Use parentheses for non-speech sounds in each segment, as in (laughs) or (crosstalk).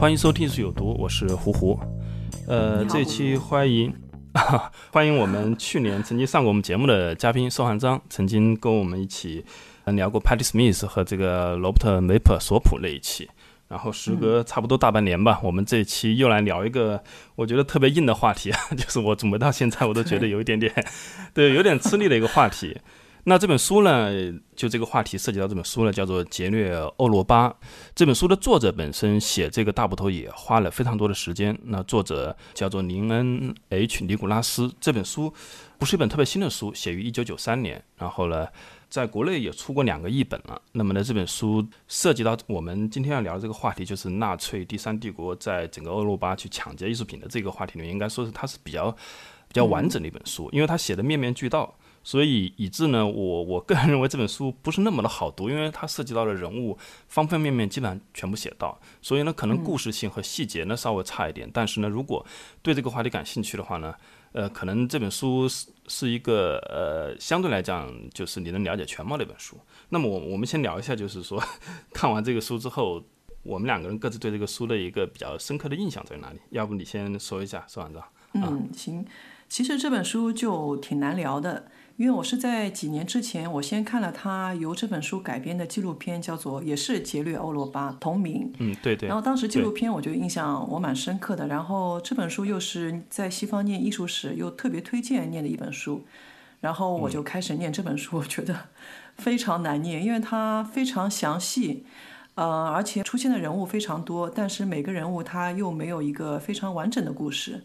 欢迎收听《是有毒》，我是胡胡。呃，这期欢迎 (laughs) 欢迎我们去年曾经上过我们节目的嘉宾寿汉章，曾经跟我们一起呃聊过 Patty Smith 和这个罗伯特梅普索普那一期。然后时隔差不多大半年吧，我们这一期又来聊一个我觉得特别硬的话题，(laughs) 就是我准备到现在我都觉得有一点点，对，有点吃力的一个话题。那这本书呢，就这个话题涉及到这本书呢，叫做《劫掠欧罗巴》。这本书的作者本身写这个大部头也花了非常多的时间。那作者叫做林恩 ·H· 尼古拉斯。这本书不是一本特别新的书，写于一九九三年。然后呢？在国内也出过两个译本了。那么呢，这本书涉及到我们今天要聊的这个话题，就是纳粹第三帝国在整个欧罗巴去抢劫艺术品的这个话题里面，应该说是它是比较比较完整的一本书，因为它写的面面俱到，所以以致呢，我我个人认为这本书不是那么的好读，因为它涉及到的人物方方面面基本上全部写到，所以呢，可能故事性和细节呢稍微差一点。但是呢，如果对这个话题感兴趣的话呢，呃，可能这本书是是一个呃，相对来讲就是你能了解全貌的一本书。那么我我们先聊一下，就是说看完这个书之后，我们两个人各自对这个书的一个比较深刻的印象在哪里？要不你先说一下，说完章。嗯，行。其实这本书就挺难聊的。因为我是在几年之前，我先看了他由这本书改编的纪录片，叫做也是劫掠欧罗巴同名。嗯，对对。然后当时纪录片我就印象我蛮深刻的。然后这本书又是在西方念艺术史又特别推荐念的一本书，然后我就开始念这本书，我觉得非常难念，因为它非常详细，呃，而且出现的人物非常多，但是每个人物他又没有一个非常完整的故事。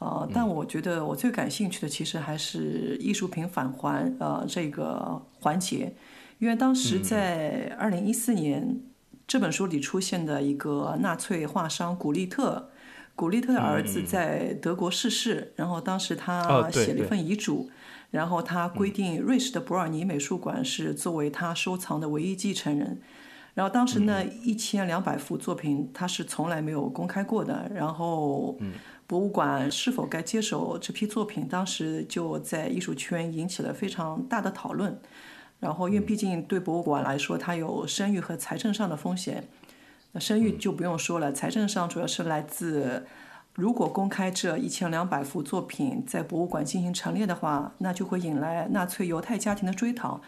呃，但我觉得我最感兴趣的其实还是艺术品返还呃这个环节，因为当时在二零一四年这本书里出现的一个纳粹画商古利特，古利特的儿子在德国逝世，然后当时他写了一份遗嘱，然后他规定瑞士的伯尔尼美术馆是作为他收藏的唯一继承人，然后当时呢一千两百幅作品他是从来没有公开过的，然后。博物馆是否该接手这批作品？当时就在艺术圈引起了非常大的讨论。然后，因为毕竟对博物馆来说，它有声誉和财政上的风险。那声誉就不用说了，财政上主要是来自，如果公开这一千两百幅作品在博物馆进行陈列的话，那就会引来纳粹犹太家庭的追讨。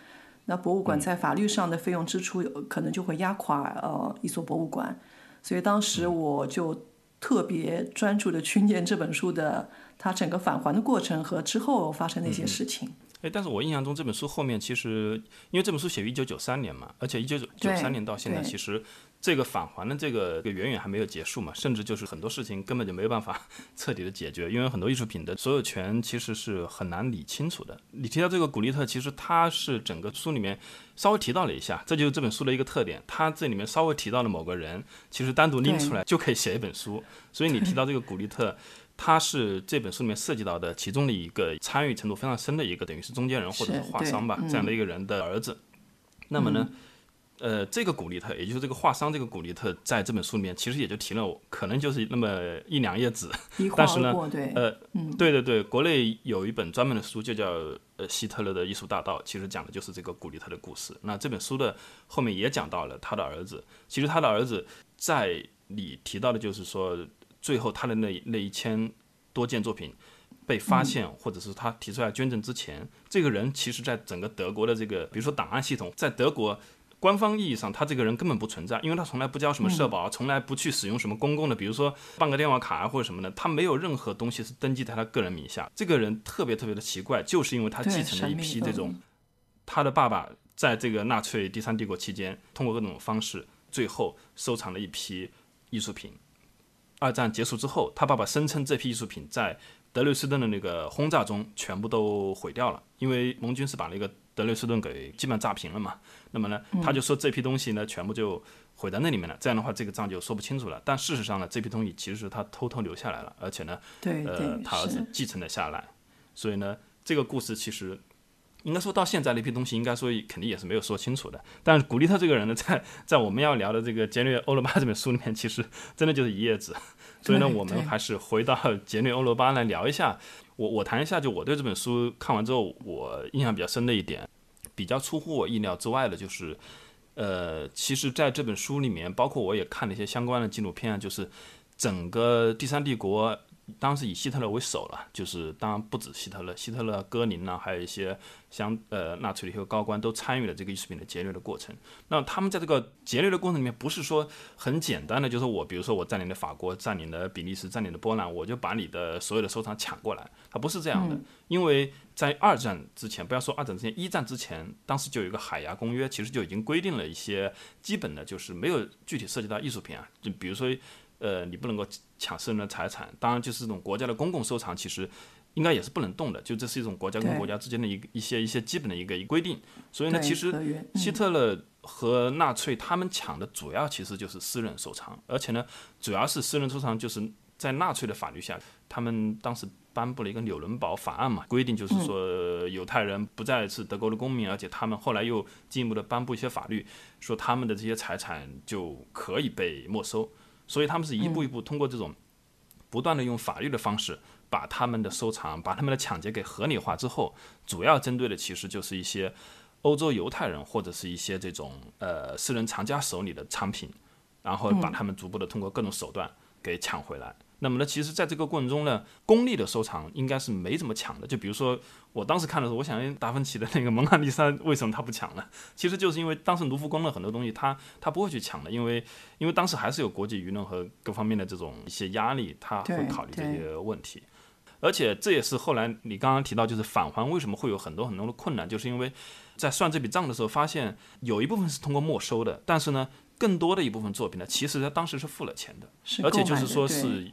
那博物馆在法律上的费用支出可能就会压垮呃一所博物馆。所以当时我就。特别专注的去念这本书的，它整个返还的过程和之后发生的一些事情。哎，但是我印象中这本书后面其实，因为这本书写于一九九三年嘛，而且一九九九三年到现在，其实这个返还的这个远远还没有结束嘛，甚至就是很多事情根本就没有办法 (laughs) 彻底的解决，因为很多艺术品的所有权其实是很难理清楚的。你提到这个古利特，其实他是整个书里面稍微提到了一下，这就是这本书的一个特点，他这里面稍微提到了某个人，其实单独拎出来就可以写一本书。所以你提到这个古利特。他是这本书里面涉及到的其中的一个参与程度非常深的一个，等于是中间人或者是画商吧，这样的一个人的儿子。那么呢，呃，这个古利特，也就是这个画商这个古利特，在这本书里面其实也就提了，可能就是那么一两页纸。(laughs) 但是呢，呃，对对对，国内有一本专门的书，就叫《呃希特勒的艺术大道》，其实讲的就是这个古利特的故事。那这本书的后面也讲到了他的儿子，其实他的儿子在你提到的就是说。最后，他的那那一千多件作品被发现，或者是他提出来捐赠之前，这个人其实在整个德国的这个，比如说档案系统，在德国官方意义上，他这个人根本不存在，因为他从来不交什么社保，从来不去使用什么公共的，比如说办个电话卡啊或者什么的，他没有任何东西是登记在他个人名下。这个人特别特别的奇怪，就是因为他继承了一批这种，他的爸爸在这个纳粹第三帝国期间，通过各种方式，最后收藏了一批艺术品。二战结束之后，他爸爸声称这批艺术品在德累斯顿的那个轰炸中全部都毁掉了，因为盟军是把那个德累斯顿给基本炸平了嘛。那么呢，他就说这批东西呢全部就毁在那里面了。这样的话，这个账就说不清楚了。但事实上呢，这批东西其实是他偷偷留下来了，而且呢，呃，他儿子继承了下来。所以呢，这个故事其实。应该说到现在那批东西，应该说肯定也是没有说清楚的。但是古利特这个人呢，(laughs) 在在我们要聊的这个《杰略欧罗巴》这本书里面，其实真的就是一页纸。所以呢，我们还是回到《(laughs) 杰略欧罗巴》来聊一下。我我谈一下，就我对这本书看完之后，我印象比较深的一点，比较出乎我意料之外的，就是，呃，其实在这本书里面，包括我也看了一些相关的纪录片，就是整个第三帝国。当时以希特勒为首了，就是当然不止希特勒，希特勒、戈林呢，还有一些像呃纳粹的一些高官都参与了这个艺术品的劫掠的过程。那他们在这个劫掠的过程里面，不是说很简单的，就是我比如说我占领了法国，占领了比利时，占领了波兰，我就把你的所有的收藏抢过来，它不是这样的。因为在二战之前，不要说二战之前，一战之前，当时就有一个海牙公约，其实就已经规定了一些基本的，就是没有具体涉及到艺术品啊，就比如说。呃，你不能够抢私人的财产，当然就是这种国家的公共收藏，其实应该也是不能动的。就这是一种国家跟国家之间的一个一些一些基本的一个规定。所以呢，其实希特勒和纳粹他们抢的主要其实就是私人收藏，而且呢，主要是私人收藏就是在纳粹的法律下，他们当时颁布了一个纽伦堡法案嘛，规定就是说犹太人不再是德国的公民，而且他们后来又进一步的颁布一些法律，说他们的这些财产就可以被没收。所以他们是一步一步通过这种不断的用法律的方式，把他们的收藏、把他们的抢劫给合理化之后，主要针对的其实就是一些欧洲犹太人或者是一些这种呃私人藏家手里的藏品，然后把他们逐步的通过各种手段给抢回来。那么呢，其实，在这个过程中呢，公立的收藏应该是没怎么抢的。就比如说，我当时看的时候，我想，达芬奇的那个蒙娜丽莎为什么他不抢呢？其实就是因为当时卢浮宫的很多东西，他他不会去抢的，因为因为当时还是有国际舆论和各方面的这种一些压力，他会考虑这些问题。而且这也是后来你刚刚提到，就是返还为什么会有很多很多的困难，就是因为在算这笔账的时候，发现有一部分是通过没收的，但是呢，更多的一部分作品呢，其实他当时是付了钱的，而且就是说是。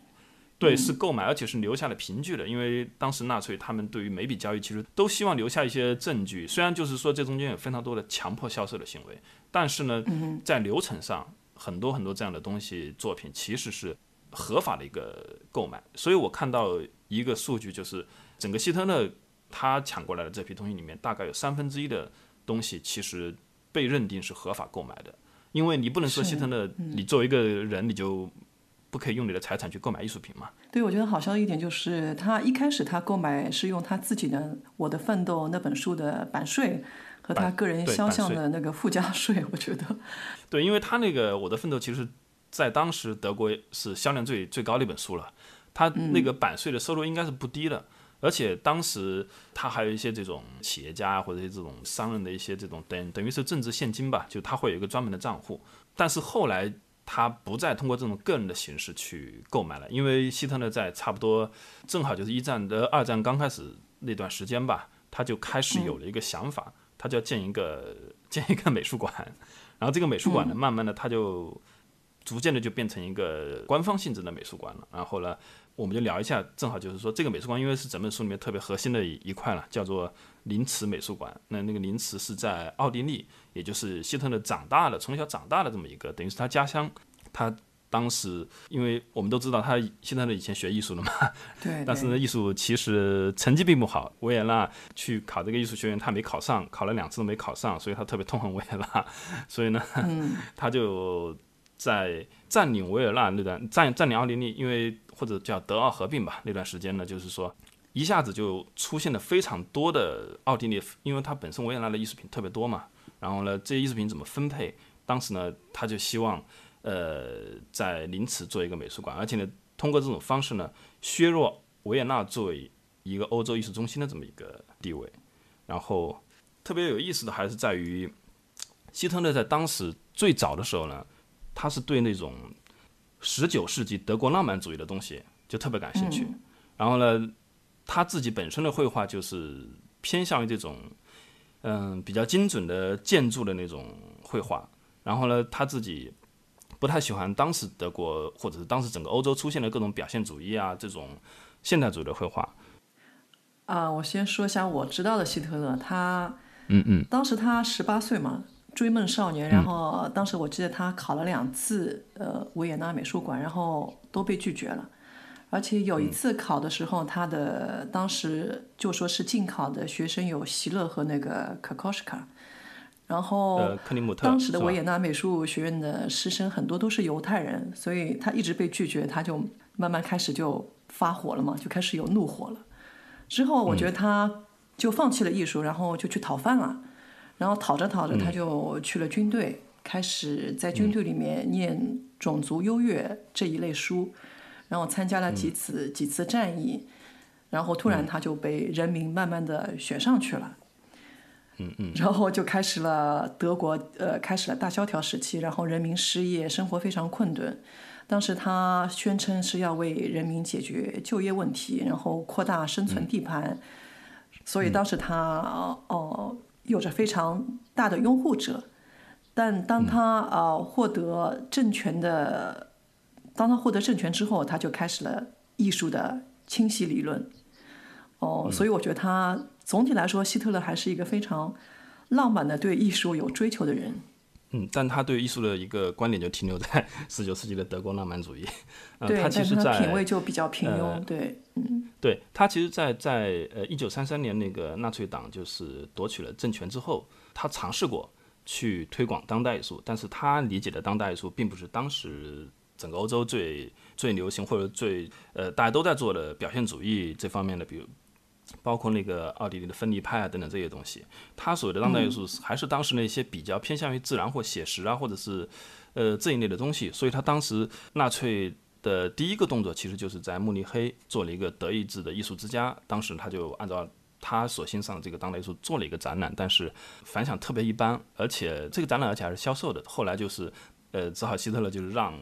对，是购买，而且是留下了凭据的。因为当时纳粹他们对于每笔交易其实都希望留下一些证据。虽然就是说这中间有非常多的强迫销售的行为，但是呢，在流程上很多很多这样的东西作品其实是合法的一个购买。所以我看到一个数据，就是整个希特勒他抢过来的这批东西里面，大概有三分之一的东西其实被认定是合法购买的。因为你不能说希特勒，你作为一个人你就。不可以用你的财产去购买艺术品吗？对，我觉得好笑的一点就是，他一开始他购买是用他自己的《我的奋斗》那本书的版税和他个人肖像的那个附加税。我觉得，对，因为他那个《我的奋斗》其实，在当时德国是销量最最高的一本书了，他那个版税的收入应该是不低的，而且当时他还有一些这种企业家或者这种商人的一些这种等等于是政治现金吧，就他会有一个专门的账户，但是后来。他不再通过这种个人的形式去购买了，因为希特勒在差不多正好就是一战的二战刚开始那段时间吧，他就开始有了一个想法，他就要建一个建一个美术馆，然后这个美术馆呢，慢慢的他就逐渐的就变成一个官方性质的美术馆了。然后呢，我们就聊一下，正好就是说这个美术馆，因为是整本书里面特别核心的一一块了，叫做林茨美术馆。那那个林茨是在奥地利。也就是希特勒长大了，从小长大的这么一个，等于是他家乡。他当时，因为我们都知道他希特勒以前学艺术的嘛，对。但是呢，艺术其实成绩并不好。维也纳去考这个艺术学院，他没考上，考了两次都没考上，所以他特别痛恨维也纳。所以呢，(laughs) 他就在占领维也纳那段占占领奥地利，因为或者叫德奥合并吧，那段时间呢，就是说一下子就出现了非常多的奥地利，因为他本身维也纳的艺术品特别多嘛。然后呢，这些艺术品怎么分配？当时呢，他就希望，呃，在林茨做一个美术馆，而且呢，通过这种方式呢，削弱维也纳作为一个欧洲艺术中心的这么一个地位。然后特别有意思的还是在于，希特勒在当时最早的时候呢，他是对那种十九世纪德国浪漫主义的东西就特别感兴趣。然后呢，他自己本身的绘画就是偏向于这种。嗯，比较精准的建筑的那种绘画，然后呢，他自己不太喜欢当时德国或者是当时整个欧洲出现的各种表现主义啊这种现代主义的绘画。啊，我先说一下我知道的希特勒，他嗯嗯。当时他十八岁嘛，追梦少年。然后当时我记得他考了两次呃维也纳美术馆，然后都被拒绝了。而且有一次考的时候，他的当时就说是进考的学生有席勒和那个可考什卡。然后当时的维也纳美术学院的师生很多都是犹太人，所以他一直被拒绝，他就慢慢开始就发火了嘛，就开始有怒火了。之后我觉得他就放弃了艺术，然后就去讨饭了。然后讨着讨着，他就去了军队，开始在军队里面念种族优越这一类书，然后参加了几次几次战役，然后突然他就被人民慢慢的选上去了。嗯嗯，然后就开始了德国，呃，开始了大萧条时期，然后人民失业，生活非常困顿。当时他宣称是要为人民解决就业问题，然后扩大生存地盘，所以当时他哦有着非常大的拥护者。但当他呃获得政权的，当他获得政权之后，他就开始了艺术的清晰理论。哦，所以我觉得他。总体来说，希特勒还是一个非常浪漫的对艺术有追求的人。嗯，但他对艺术的一个观点就停留在 (laughs) 十九世纪的德国浪漫主义。对，他其实在品味就比较平庸。对，嗯，对他其实，在在呃一九三三年那个纳粹党就是夺取了政权之后，他尝试过去推广当代艺术，但是他理解的当代艺术并不是当时整个欧洲最最流行或者最呃大家都在做的表现主义这方面的，比如。包括那个奥地利的分离派啊等等这些东西，他所谓的当代艺术还是当时那些比较偏向于自然或写实啊，或者是呃这一类的东西。所以他当时纳粹的第一个动作其实就是在慕尼黑做了一个德意志的艺术之家。当时他就按照他所欣赏的这个当代艺术做了一个展览，但是反响特别一般，而且这个展览而且还是销售的。后来就是呃，只好希特勒就是让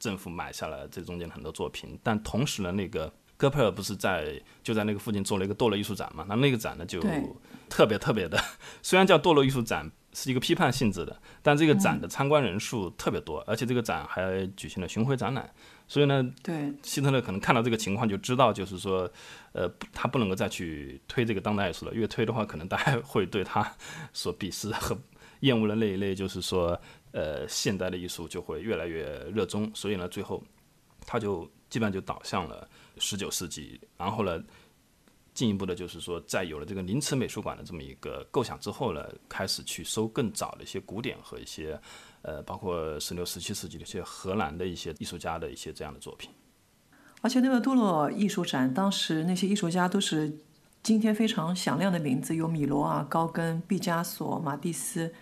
政府买下了这中间很多作品，但同时呢那个。戈培尔不是在就在那个附近做了一个堕落艺术展嘛？那那个展呢就特别特别的，虽然叫堕落艺术展，是一个批判性质的，但这个展的参观人数特别多，而且这个展还举行了巡回展览。所以呢，对希特勒可能看到这个情况就知道，就是说，呃，他不能够再去推这个当代艺术了，越推的话，可能大家会对他所鄙视和厌恶的那一类，就是说，呃，现代的艺术就会越来越热衷。所以呢，最后他就基本上就导向了。十九世纪，然后呢，进一步的，就是说，在有了这个临池美术馆的这么一个构想之后呢，开始去收更早的一些古典和一些，呃，包括十六、十七世纪的一些荷兰的一些艺术家的一些这样的作品。而且那个杜洛艺术展，当时那些艺术家都是今天非常响亮的名字，有米罗啊、高更、毕加索、马蒂斯、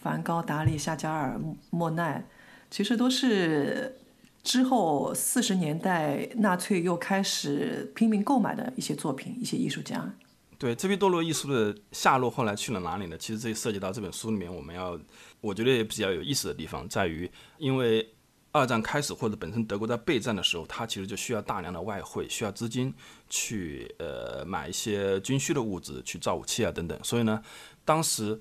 梵高、达利、夏加尔、莫奈，其实都是。之后四十年代，纳粹又开始拼命购买的一些作品，一些艺术家。对这批堕落艺术的下落，后来去了哪里呢？其实这涉及到这本书里面，我们要我觉得也比较有意思的地方，在于因为二战开始或者本身德国在备战的时候，它其实就需要大量的外汇，需要资金去呃买一些军需的物资，去造武器啊等等。所以呢，当时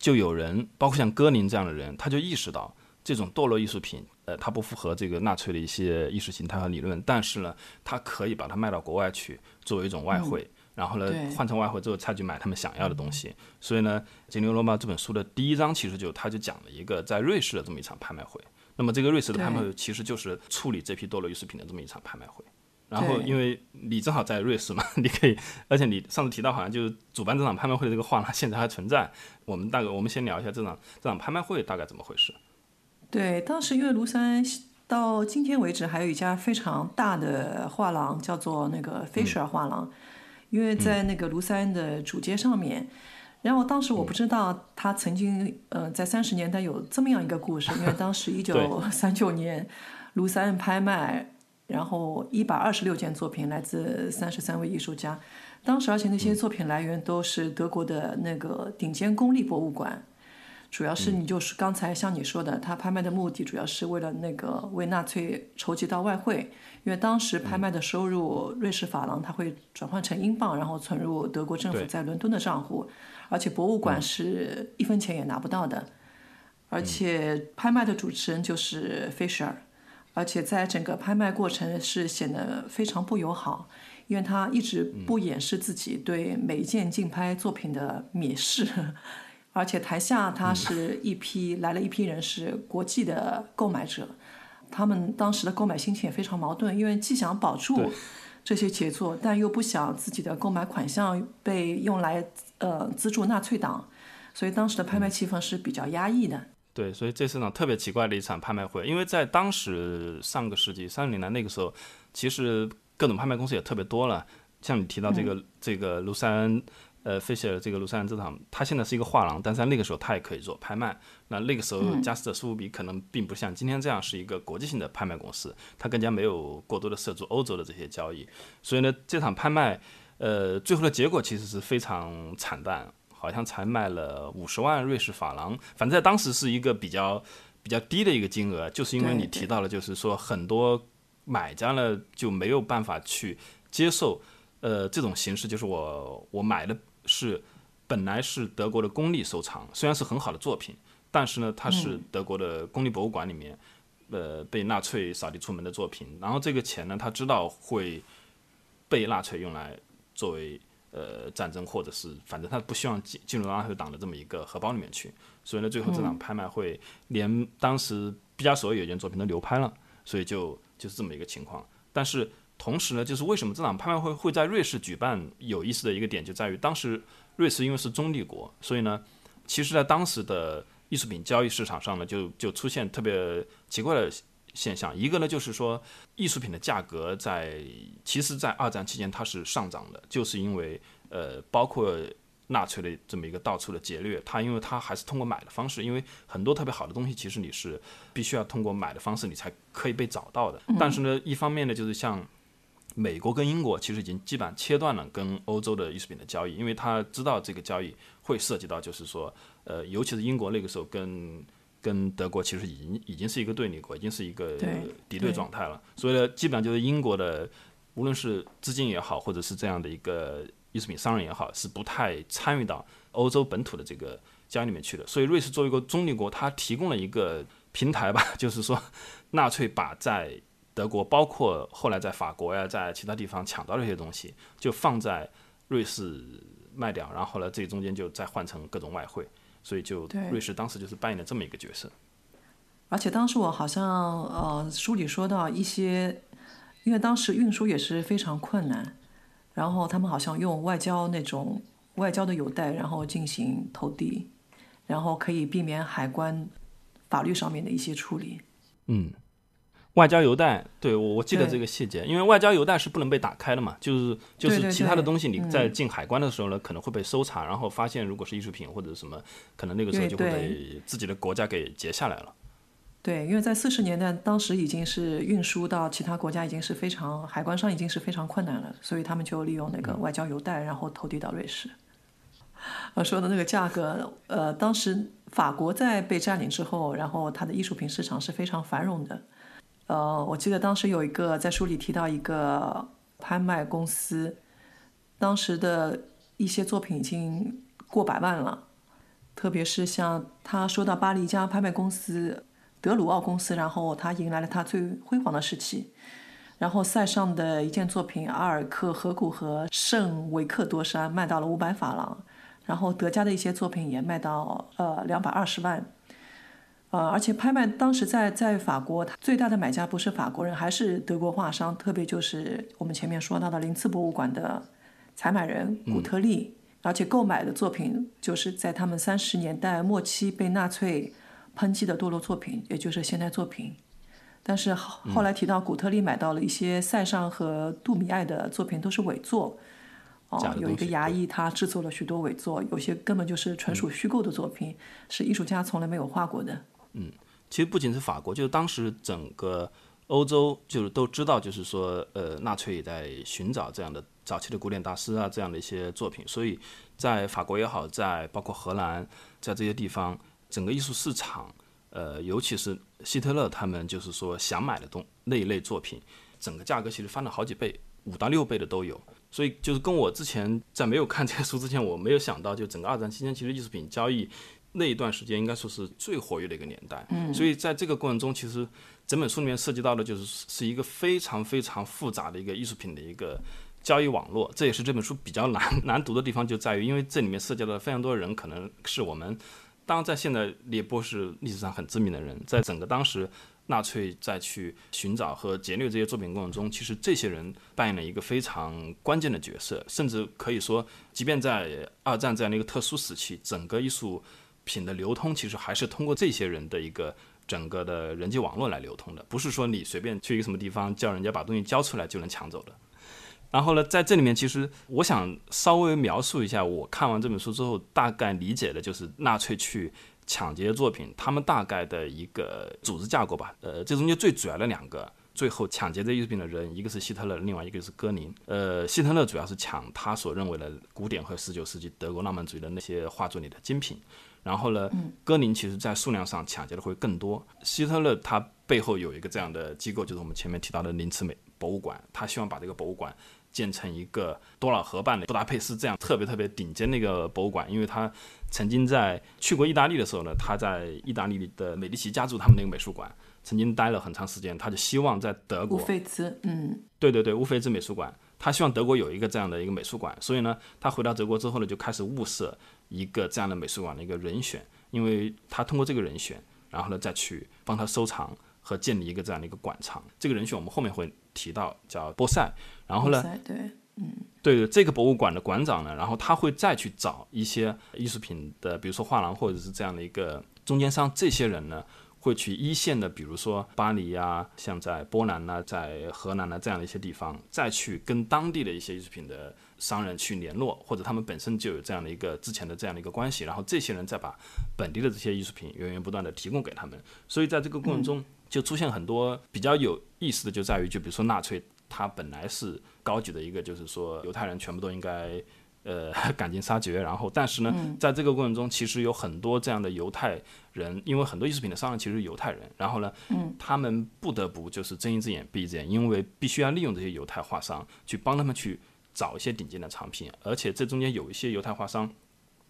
就有人，包括像戈林这样的人，他就意识到这种堕落艺术品。呃，它不符合这个纳粹的一些意识形态和理论，但是呢，他可以把它卖到国外去，作为一种外汇，然后呢，换成外汇之后再去买他们想要的东西。所以呢，《金牛罗马》这本书的第一章其实就他就讲了一个在瑞士的这么一场拍卖会。那么这个瑞士的拍卖会其实就是处理这批堕落艺术品的这么一场拍卖会。然后因为你正好在瑞士嘛，(laughs) 你可以，而且你上次提到好像就是主办这场拍卖会的这个画廊现在还存在。我们大概我们先聊一下这场这场拍卖会大概怎么回事。对，当时因为庐山到今天为止还有一家非常大的画廊，叫做那个 Fisher 画廊，因为在那个庐山的主街上面。然后当时我不知道他曾经呃在三十年代有这么样一个故事，因为当时一九三九年庐山拍卖，然后一百二十六件作品来自三十三位艺术家，当时而且那些作品来源都是德国的那个顶尖公立博物馆。主要是你就是刚才像你说的，他拍卖的目的主要是为了那个为纳粹筹集到外汇，因为当时拍卖的收入，瑞士法郎它会转换成英镑，然后存入德国政府在伦敦的账户，而且博物馆是一分钱也拿不到的，而且拍卖的主持人就是费舍尔，而且在整个拍卖过程是显得非常不友好，因为他一直不掩饰自己对每一件竞拍作品的蔑视，(laughs) 而且台下他是一批来了一批人是国际的购买者，他们当时的购买心情也非常矛盾，因为既想保住这些杰作，但又不想自己的购买款项被用来呃资助纳粹党，所以当时的拍卖气氛是比较压抑的。对，所以这是场特别奇怪的一场拍卖会，因为在当时上个世纪三十年代那个时候，其实各种拍卖公司也特别多了。像你提到这个这个卢塞恩，呃，费舍尔这个卢塞恩这场，他现在是一个画廊，但是在那个时候他也可以做拍卖。那那个时候加斯特苏富比可能并不像今天这样是一个国际性的拍卖公司，它更加没有过多的涉足欧洲的这些交易。所以呢，这场拍卖，呃，最后的结果其实是非常惨淡。好像才卖了五十万瑞士法郎，反正在当时是一个比较比较低的一个金额，就是因为你提到了，就是说很多买家呢就没有办法去接受，呃，这种形式，就是我我买的是本来是德国的公立收藏，虽然是很好的作品，但是呢，它是德国的公立博物馆里面，呃，被纳粹扫地出门的作品，然后这个钱呢，他知道会被纳粹用来作为。呃，战争或者是反正他不希望进进入纳粹党的这么一个荷包里面去，所以呢，最后这场拍卖会连当时毕加索有一件作品都流拍了，所以就就是这么一个情况。但是同时呢，就是为什么这场拍卖会会在瑞士举办？有意思的一个点就在于，当时瑞士因为是中立国，所以呢，其实在当时的艺术品交易市场上呢，就就出现特别奇怪的。现象一个呢，就是说艺术品的价格在其实，在二战期间它是上涨的，就是因为呃，包括纳粹的这么一个到处的劫掠，它因为它还是通过买的方式，因为很多特别好的东西，其实你是必须要通过买的方式，你才可以被找到的。但是呢，一方面呢，就是像美国跟英国，其实已经基本上切断了跟欧洲的艺术品的交易，因为他知道这个交易会涉及到，就是说呃，尤其是英国那个时候跟。跟德国其实已经已经是一个对立国，已经是一个敌对状态了。所以呢，基本上就是英国的，无论是资金也好，或者是这样的一个艺术品商人也好，是不太参与到欧洲本土的这个交易里面去的。所以，瑞士作为一个中立国，它提供了一个平台吧，(laughs) 就是说，纳粹把在德国，包括后来在法国呀，在其他地方抢到的一些东西，就放在瑞士卖掉，然后呢，这中间就再换成各种外汇。所以就瑞士当时就是扮演了这么一个角色，而且当时我好像呃书里说到一些，因为当时运输也是非常困难，然后他们好像用外交那种外交的邮袋，然后进行投递，然后可以避免海关法律上面的一些处理。嗯。外交邮袋，对我我记得这个细节，因为外交邮袋是不能被打开的嘛，就是就是其他的东西你在进海关的时候呢，可能会被搜查，然后发现如果是艺术品或者什么，可能那个时候就会被自己的国家给截下来了。对，因为在四十年代，当时已经是运输到其他国家已经是非常海关上已经是非常困难了，所以他们就利用那个外交邮袋，然后投递到瑞士。我 (laughs) 说的那个价格，呃，当时法国在被占领之后，然后它的艺术品市场是非常繁荣的。呃，我记得当时有一个在书里提到一个拍卖公司，当时的一些作品已经过百万了，特别是像他说到巴黎一家拍卖公司德鲁奥公司，然后他迎来了他最辉煌的时期，然后塞尚的一件作品《阿尔克河谷和圣维克多山》卖到了五百法郎，然后德加的一些作品也卖到呃两百二十万。呃，而且拍卖当时在在法国，最大的买家不是法国人，还是德国画商，特别就是我们前面说到的林茨博物馆的采买人古特利，而且购买的作品就是在他们三十年代末期被纳粹抨击的堕落作品，也就是现代作品。但是后来提到古特利买到了一些塞尚和杜米埃的作品，都是伪作。哦，有一个牙医，他制作了许多伪作，有些根本就是纯属虚构的作品，是艺术家从来没有画过的。嗯，其实不仅是法国，就是当时整个欧洲，就是都知道，就是说，呃，纳粹也在寻找这样的早期的古典大师啊，这样的一些作品。所以在法国也好，在包括荷兰，在这些地方，整个艺术市场，呃，尤其是希特勒他们就是说想买的东那一类作品，整个价格其实翻了好几倍，五到六倍的都有。所以就是跟我之前在没有看这些书之前，我没有想到，就整个二战期间，其实艺术品交易。那一段时间应该说是最活跃的一个年代，嗯，所以在这个过程中，其实整本书里面涉及到的就是是一个非常非常复杂的一个艺术品的一个交易网络，这也是这本书比较难 (laughs) 难读的地方，就在于因为这里面涉及到非常多的人，可能是我们当在现在列波是历史上很知名的人，在整个当时纳粹再去寻找和劫掠这些作品过程中，其实这些人扮演了一个非常关键的角色，甚至可以说，即便在二战这样的一个特殊时期，整个艺术品的流通其实还是通过这些人的一个整个的人际网络来流通的，不是说你随便去一个什么地方叫人家把东西交出来就能抢走的。然后呢，在这里面，其实我想稍微描述一下，我看完这本书之后大概理解的就是纳粹去抢劫作品，他们大概的一个组织架构吧。呃，这中间最主要的两个，最后抢劫这艺术品的人，一个是希特勒，另外一个是戈宁。呃，希特勒主要是抢他所认为的古典和十九世纪德国浪漫主义的那些画作里的精品。然后呢，戈林其实在数量上抢劫的会更多。希特勒他背后有一个这样的机构，就是我们前面提到的林茨美博物馆，他希望把这个博物馆。建成一个多瑙河畔的布达佩斯这样特别特别顶尖的一个博物馆，因为他曾经在去过意大利的时候呢，他在意大利的美第奇家族他们那个美术馆曾经待了很长时间，他就希望在德国乌菲兹，嗯，对对对，乌菲兹美术馆，他希望德国有一个这样的一个美术馆，所以呢，他回到德国之后呢，就开始物色一个这样的美术馆的一个人选，因为他通过这个人选，然后呢再去帮他收藏和建立一个这样的一个馆藏。这个人选我们后面会提到，叫波塞。然后呢？对，嗯，对对，这个博物馆的馆长呢，然后他会再去找一些艺术品的，比如说画廊或者是这样的一个中间商，这些人呢会去一线的，比如说巴黎呀，像在波兰呐，在河南呐这样的一些地方，再去跟当地的一些艺术品的商人去联络，或者他们本身就有这样的一个之前的这样的一个关系，然后这些人再把本地的这些艺术品源源不断的提供给他们，所以在这个过程中就出现很多比较有意思的，就在于就比如说纳粹。他本来是高举的一个，就是说犹太人全部都应该，呃，(laughs) 赶尽杀绝。然后，但是呢，在这个过程中，其实有很多这样的犹太人，因为很多艺术品的商人其实是犹太人。然后呢，他们不得不就是睁一只眼闭一只眼，因为必须要利用这些犹太画商去帮他们去找一些顶尖的产品。而且这中间有一些犹太化商，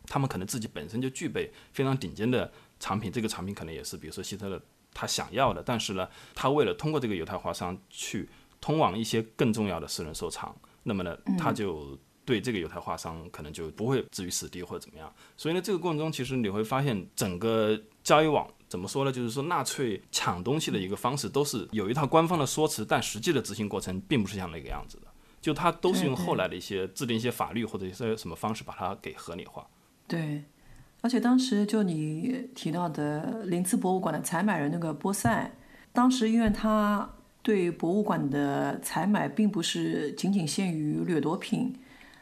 他们可能自己本身就具备非常顶尖的产品，这个产品可能也是比如说希特勒他想要的，但是呢，他为了通过这个犹太化商去。通往一些更重要的私人收藏，那么呢，他就对这个犹太化商可能就不会置于死地或者怎么样。所以呢，这个过程中其实你会发现，整个交易网怎么说呢？就是说，纳粹抢东西的一个方式都是有一套官方的说辞，但实际的执行过程并不是像那个样子的。就他都是用后来的一些制定一些法律或者一些什么方式把它给合理化。对，而且当时就你提到的林茨博物馆的采买人那个波塞，当时因为他。对博物馆的采买，并不是仅仅限于掠夺品，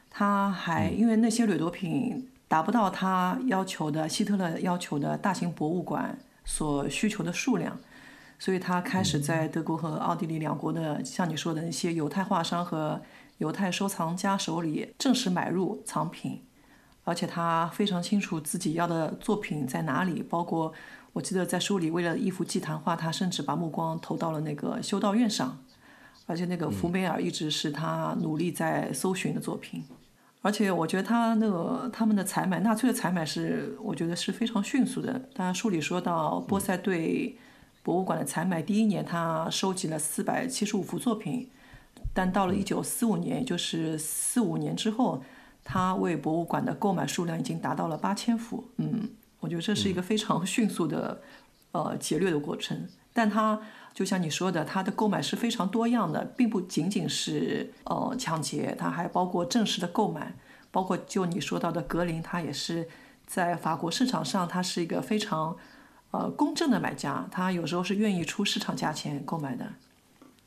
他还因为那些掠夺品达不到他要求的希特勒要求的大型博物馆所需求的数量，所以他开始在德国和奥地利两国的像你说的那些犹太画商和犹太收藏家手里正式买入藏品，而且他非常清楚自己要的作品在哪里，包括。我记得在书里，为了一幅祭坛画，他甚至把目光投到了那个修道院上，而且那个福梅尔一直是他努力在搜寻的作品。而且我觉得他那个他们的采买，纳粹的采买是我觉得是非常迅速的。他书里说到，波塞对博物馆的采买，第一年他收集了四百七十五幅作品，但到了一九四五年，也就是四五年之后，他为博物馆的购买数量已经达到了八千幅。嗯。我觉得这是一个非常 (laughs) 迅速的，呃，劫掠的过程。但他就像你说的，他的购买是非常多样的，并不仅仅是呃抢劫，它还包括正式的购买，包括就你说到的格林，他也是在法国市场上，他是一个非常呃公正的买家，他有时候是愿意出市场价钱购买的。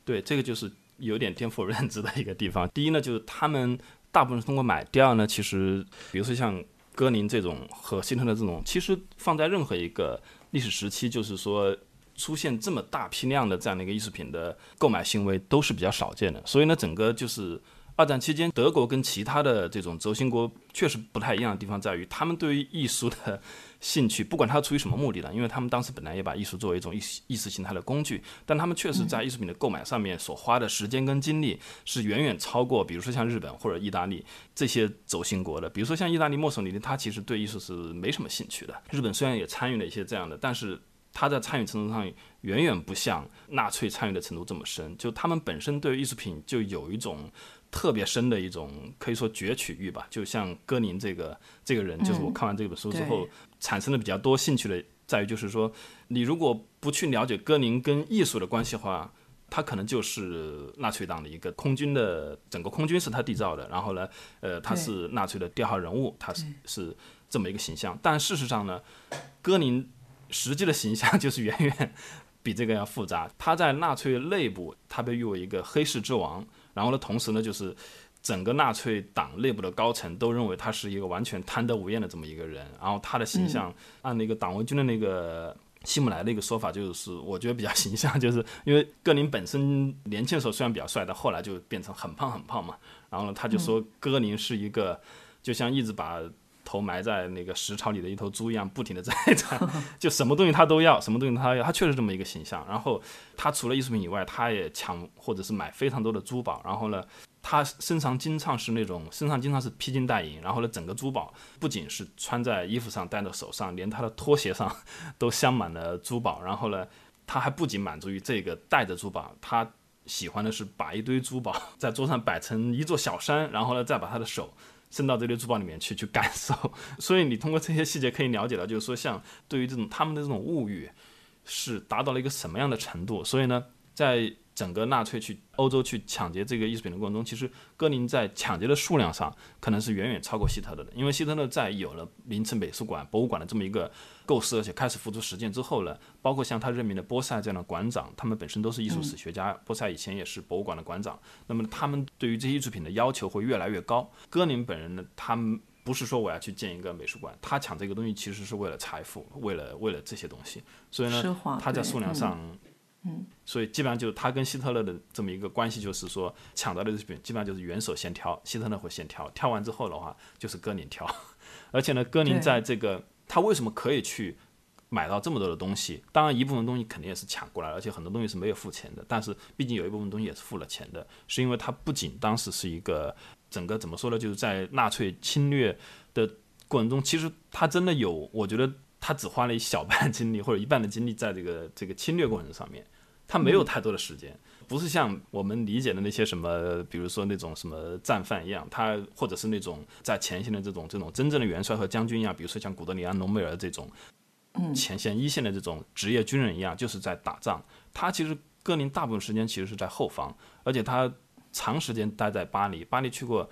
对，这个就是有点颠覆认知的一个地方。第一呢，就是他们大部分是通过买；第二呢，其实比如说像。戈林这种和希特勒这种，其实放在任何一个历史时期，就是说出现这么大批量的这样的一个艺术品的购买行为，都是比较少见的。所以呢，整个就是。二战期间，德国跟其他的这种轴心国确实不太一样的地方在于，他们对于艺术的兴趣，不管他出于什么目的呢？因为他们当时本来也把艺术作为一种意意识形态的工具，但他们确实在艺术品的购买上面所花的时间跟精力是远远超过，比如说像日本或者意大利这些轴心国的。比如说像意大利墨索里尼，他其实对艺术是没什么兴趣的。日本虽然也参与了一些这样的，但是他在参与程度上远远不像纳粹参与的程度这么深。就他们本身对于艺术品就有一种。特别深的一种可以说攫取欲吧。就像戈林这个这个人，就是我看完这本书之后产生的比较多兴趣的，在于就是说，你如果不去了解戈林跟艺术的关系的话。他可能就是纳粹党的一个空军的整个空军是他缔造的，然后呢，呃，他是纳粹的第二号人物，他是是这么一个形象。但事实上呢，戈林实际的形象就是远远比这个要复杂。他在纳粹内部，他被誉为一个黑市之王。然后呢，同时呢，就是整个纳粹党内部的高层都认为他是一个完全贪得无厌的这么一个人。然后他的形象按那个党卫军的那个。希姆莱的一个说法就是，我觉得比较形象，就是因为戈林本身年轻的时候虽然比较帅，但后来就变成很胖很胖嘛。然后呢，他就说戈林是一个就像一直把头埋在那个石槽里的一头猪一样，不停的在 (laughs) 在，就什么东西他都要，什么东西他要，他确实这么一个形象。然后他除了艺术品以外，他也抢或者是买非常多的珠宝。然后呢。他身上经常是那种，身上经常是披金戴银，然后呢，整个珠宝不仅是穿在衣服上、戴在手上，连他的拖鞋上 (laughs) 都镶满了珠宝。然后呢，他还不仅满足于这个戴着珠宝，他喜欢的是把一堆珠宝 (laughs) 在桌上摆成一座小山，然后呢，再把他的手伸到这堆珠宝里面去去感受。(laughs) 所以你通过这些细节可以了解到，就是说，像对于这种他们的这种物欲是达到了一个什么样的程度。所以呢，在整个纳粹去欧洲去抢劫这个艺术品的过程中，其实戈林在抢劫的数量上可能是远远超过希特勒的。因为希特勒在有了林茨美术馆、博物馆的这么一个构思，而且开始付诸实践之后呢，包括像他任命的波塞这样的馆长，他们本身都是艺术史学家。波塞以前也是博物馆的馆长，那么他们对于这些艺术品的要求会越来越高。戈林本人呢，他们不是说我要去建一个美术馆，他抢这个东西其实是为了财富，为了为了这些东西。所以呢，他在数量上。嗯，所以基本上就是他跟希特勒的这么一个关系，就是说抢到的这品基本上就是元首先挑，希特勒会先挑，挑完之后的话就是戈宁挑。(laughs) 而且呢，戈宁在这个他为什么可以去买到这么多的东西？当然一部分东西肯定也是抢过来，而且很多东西是没有付钱的。但是毕竟有一部分东西也是付了钱的，是因为他不仅当时是一个整个怎么说呢，就是在纳粹侵略的过程中，其实他真的有，我觉得。他只花了一小半精力或者一半的精力在这个这个侵略过程上面，他没有太多的时间，不是像我们理解的那些什么，比如说那种什么战犯一样，他或者是那种在前线的这种这种真正的元帅和将军一样，比如说像古德里安·隆美尔这种，嗯，前线一线的这种职业军人一样，就是在打仗。他其实戈林大部分时间其实是在后方，而且他长时间待在巴黎，巴黎去过。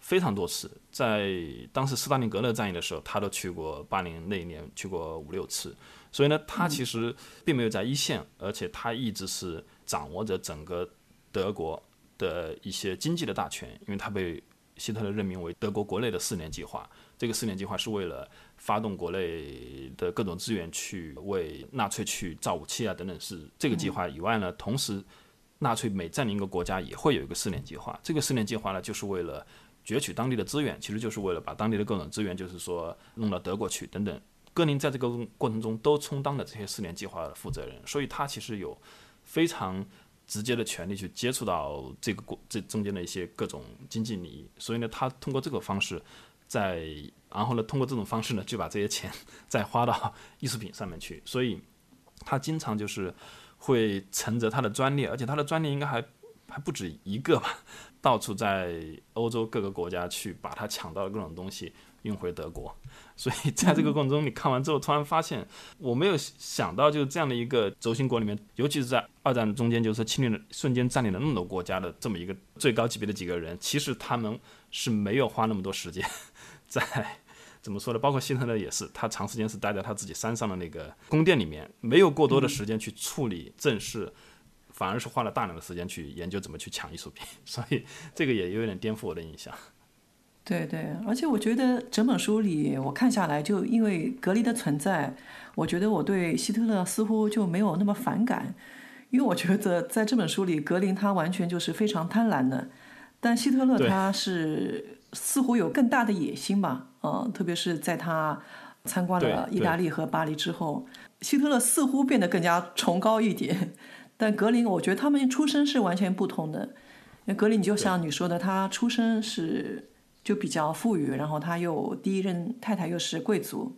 非常多次，在当时斯大林格勒战役的时候，他都去过巴黎那一年去过五六次，所以呢，他其实并没有在一线，而且他一直是掌握着整个德国的一些经济的大权，因为他被希特勒任命为德国国内的四年计划。这个四年计划是为了发动国内的各种资源去为纳粹去造武器啊等等，是这个计划以外呢，同时纳粹每占领一个国家也会有一个四年计划。这个四年计划呢，就是为了攫取当地的资源，其实就是为了把当地的各种资源，就是说弄到德国去等等。戈林在这个过程中都充当了这些四年计划的负责人，所以他其实有非常直接的权利去接触到这个过这中间的一些各种经济利益。所以呢，他通过这个方式，在然后呢，通过这种方式呢，就把这些钱再花到艺术品上面去。所以他经常就是会乘着他的专利，而且他的专利应该还。还不止一个吧，到处在欧洲各个国家去把他抢到的各种东西运回德国，所以在这个过程中，你看完之后突然发现，我没有想到就是这样的一个轴心国里面，尤其是在二战中间，就是侵略了瞬间占领了那么多国家的这么一个最高级别的几个人，其实他们是没有花那么多时间在怎么说呢？包括希特勒也是，他长时间是待在他自己山上的那个宫殿里面，没有过多的时间去处理政事。反而是花了大量的时间去研究怎么去抢艺术品，(laughs) 所以这个也有点颠覆我的印象。对对，而且我觉得整本书里我看下来，就因为隔离的存在，我觉得我对希特勒似乎就没有那么反感，因为我觉得在这本书里，格林他完全就是非常贪婪的，但希特勒他是似乎有更大的野心吧？嗯，特别是在他参观了意大利和巴黎之后，希特勒似乎变得更加崇高一点。但格林，我觉得他们出身是完全不同的。那格林你，就像你说的，他出身是就比较富裕，然后他又第一任太太又是贵族，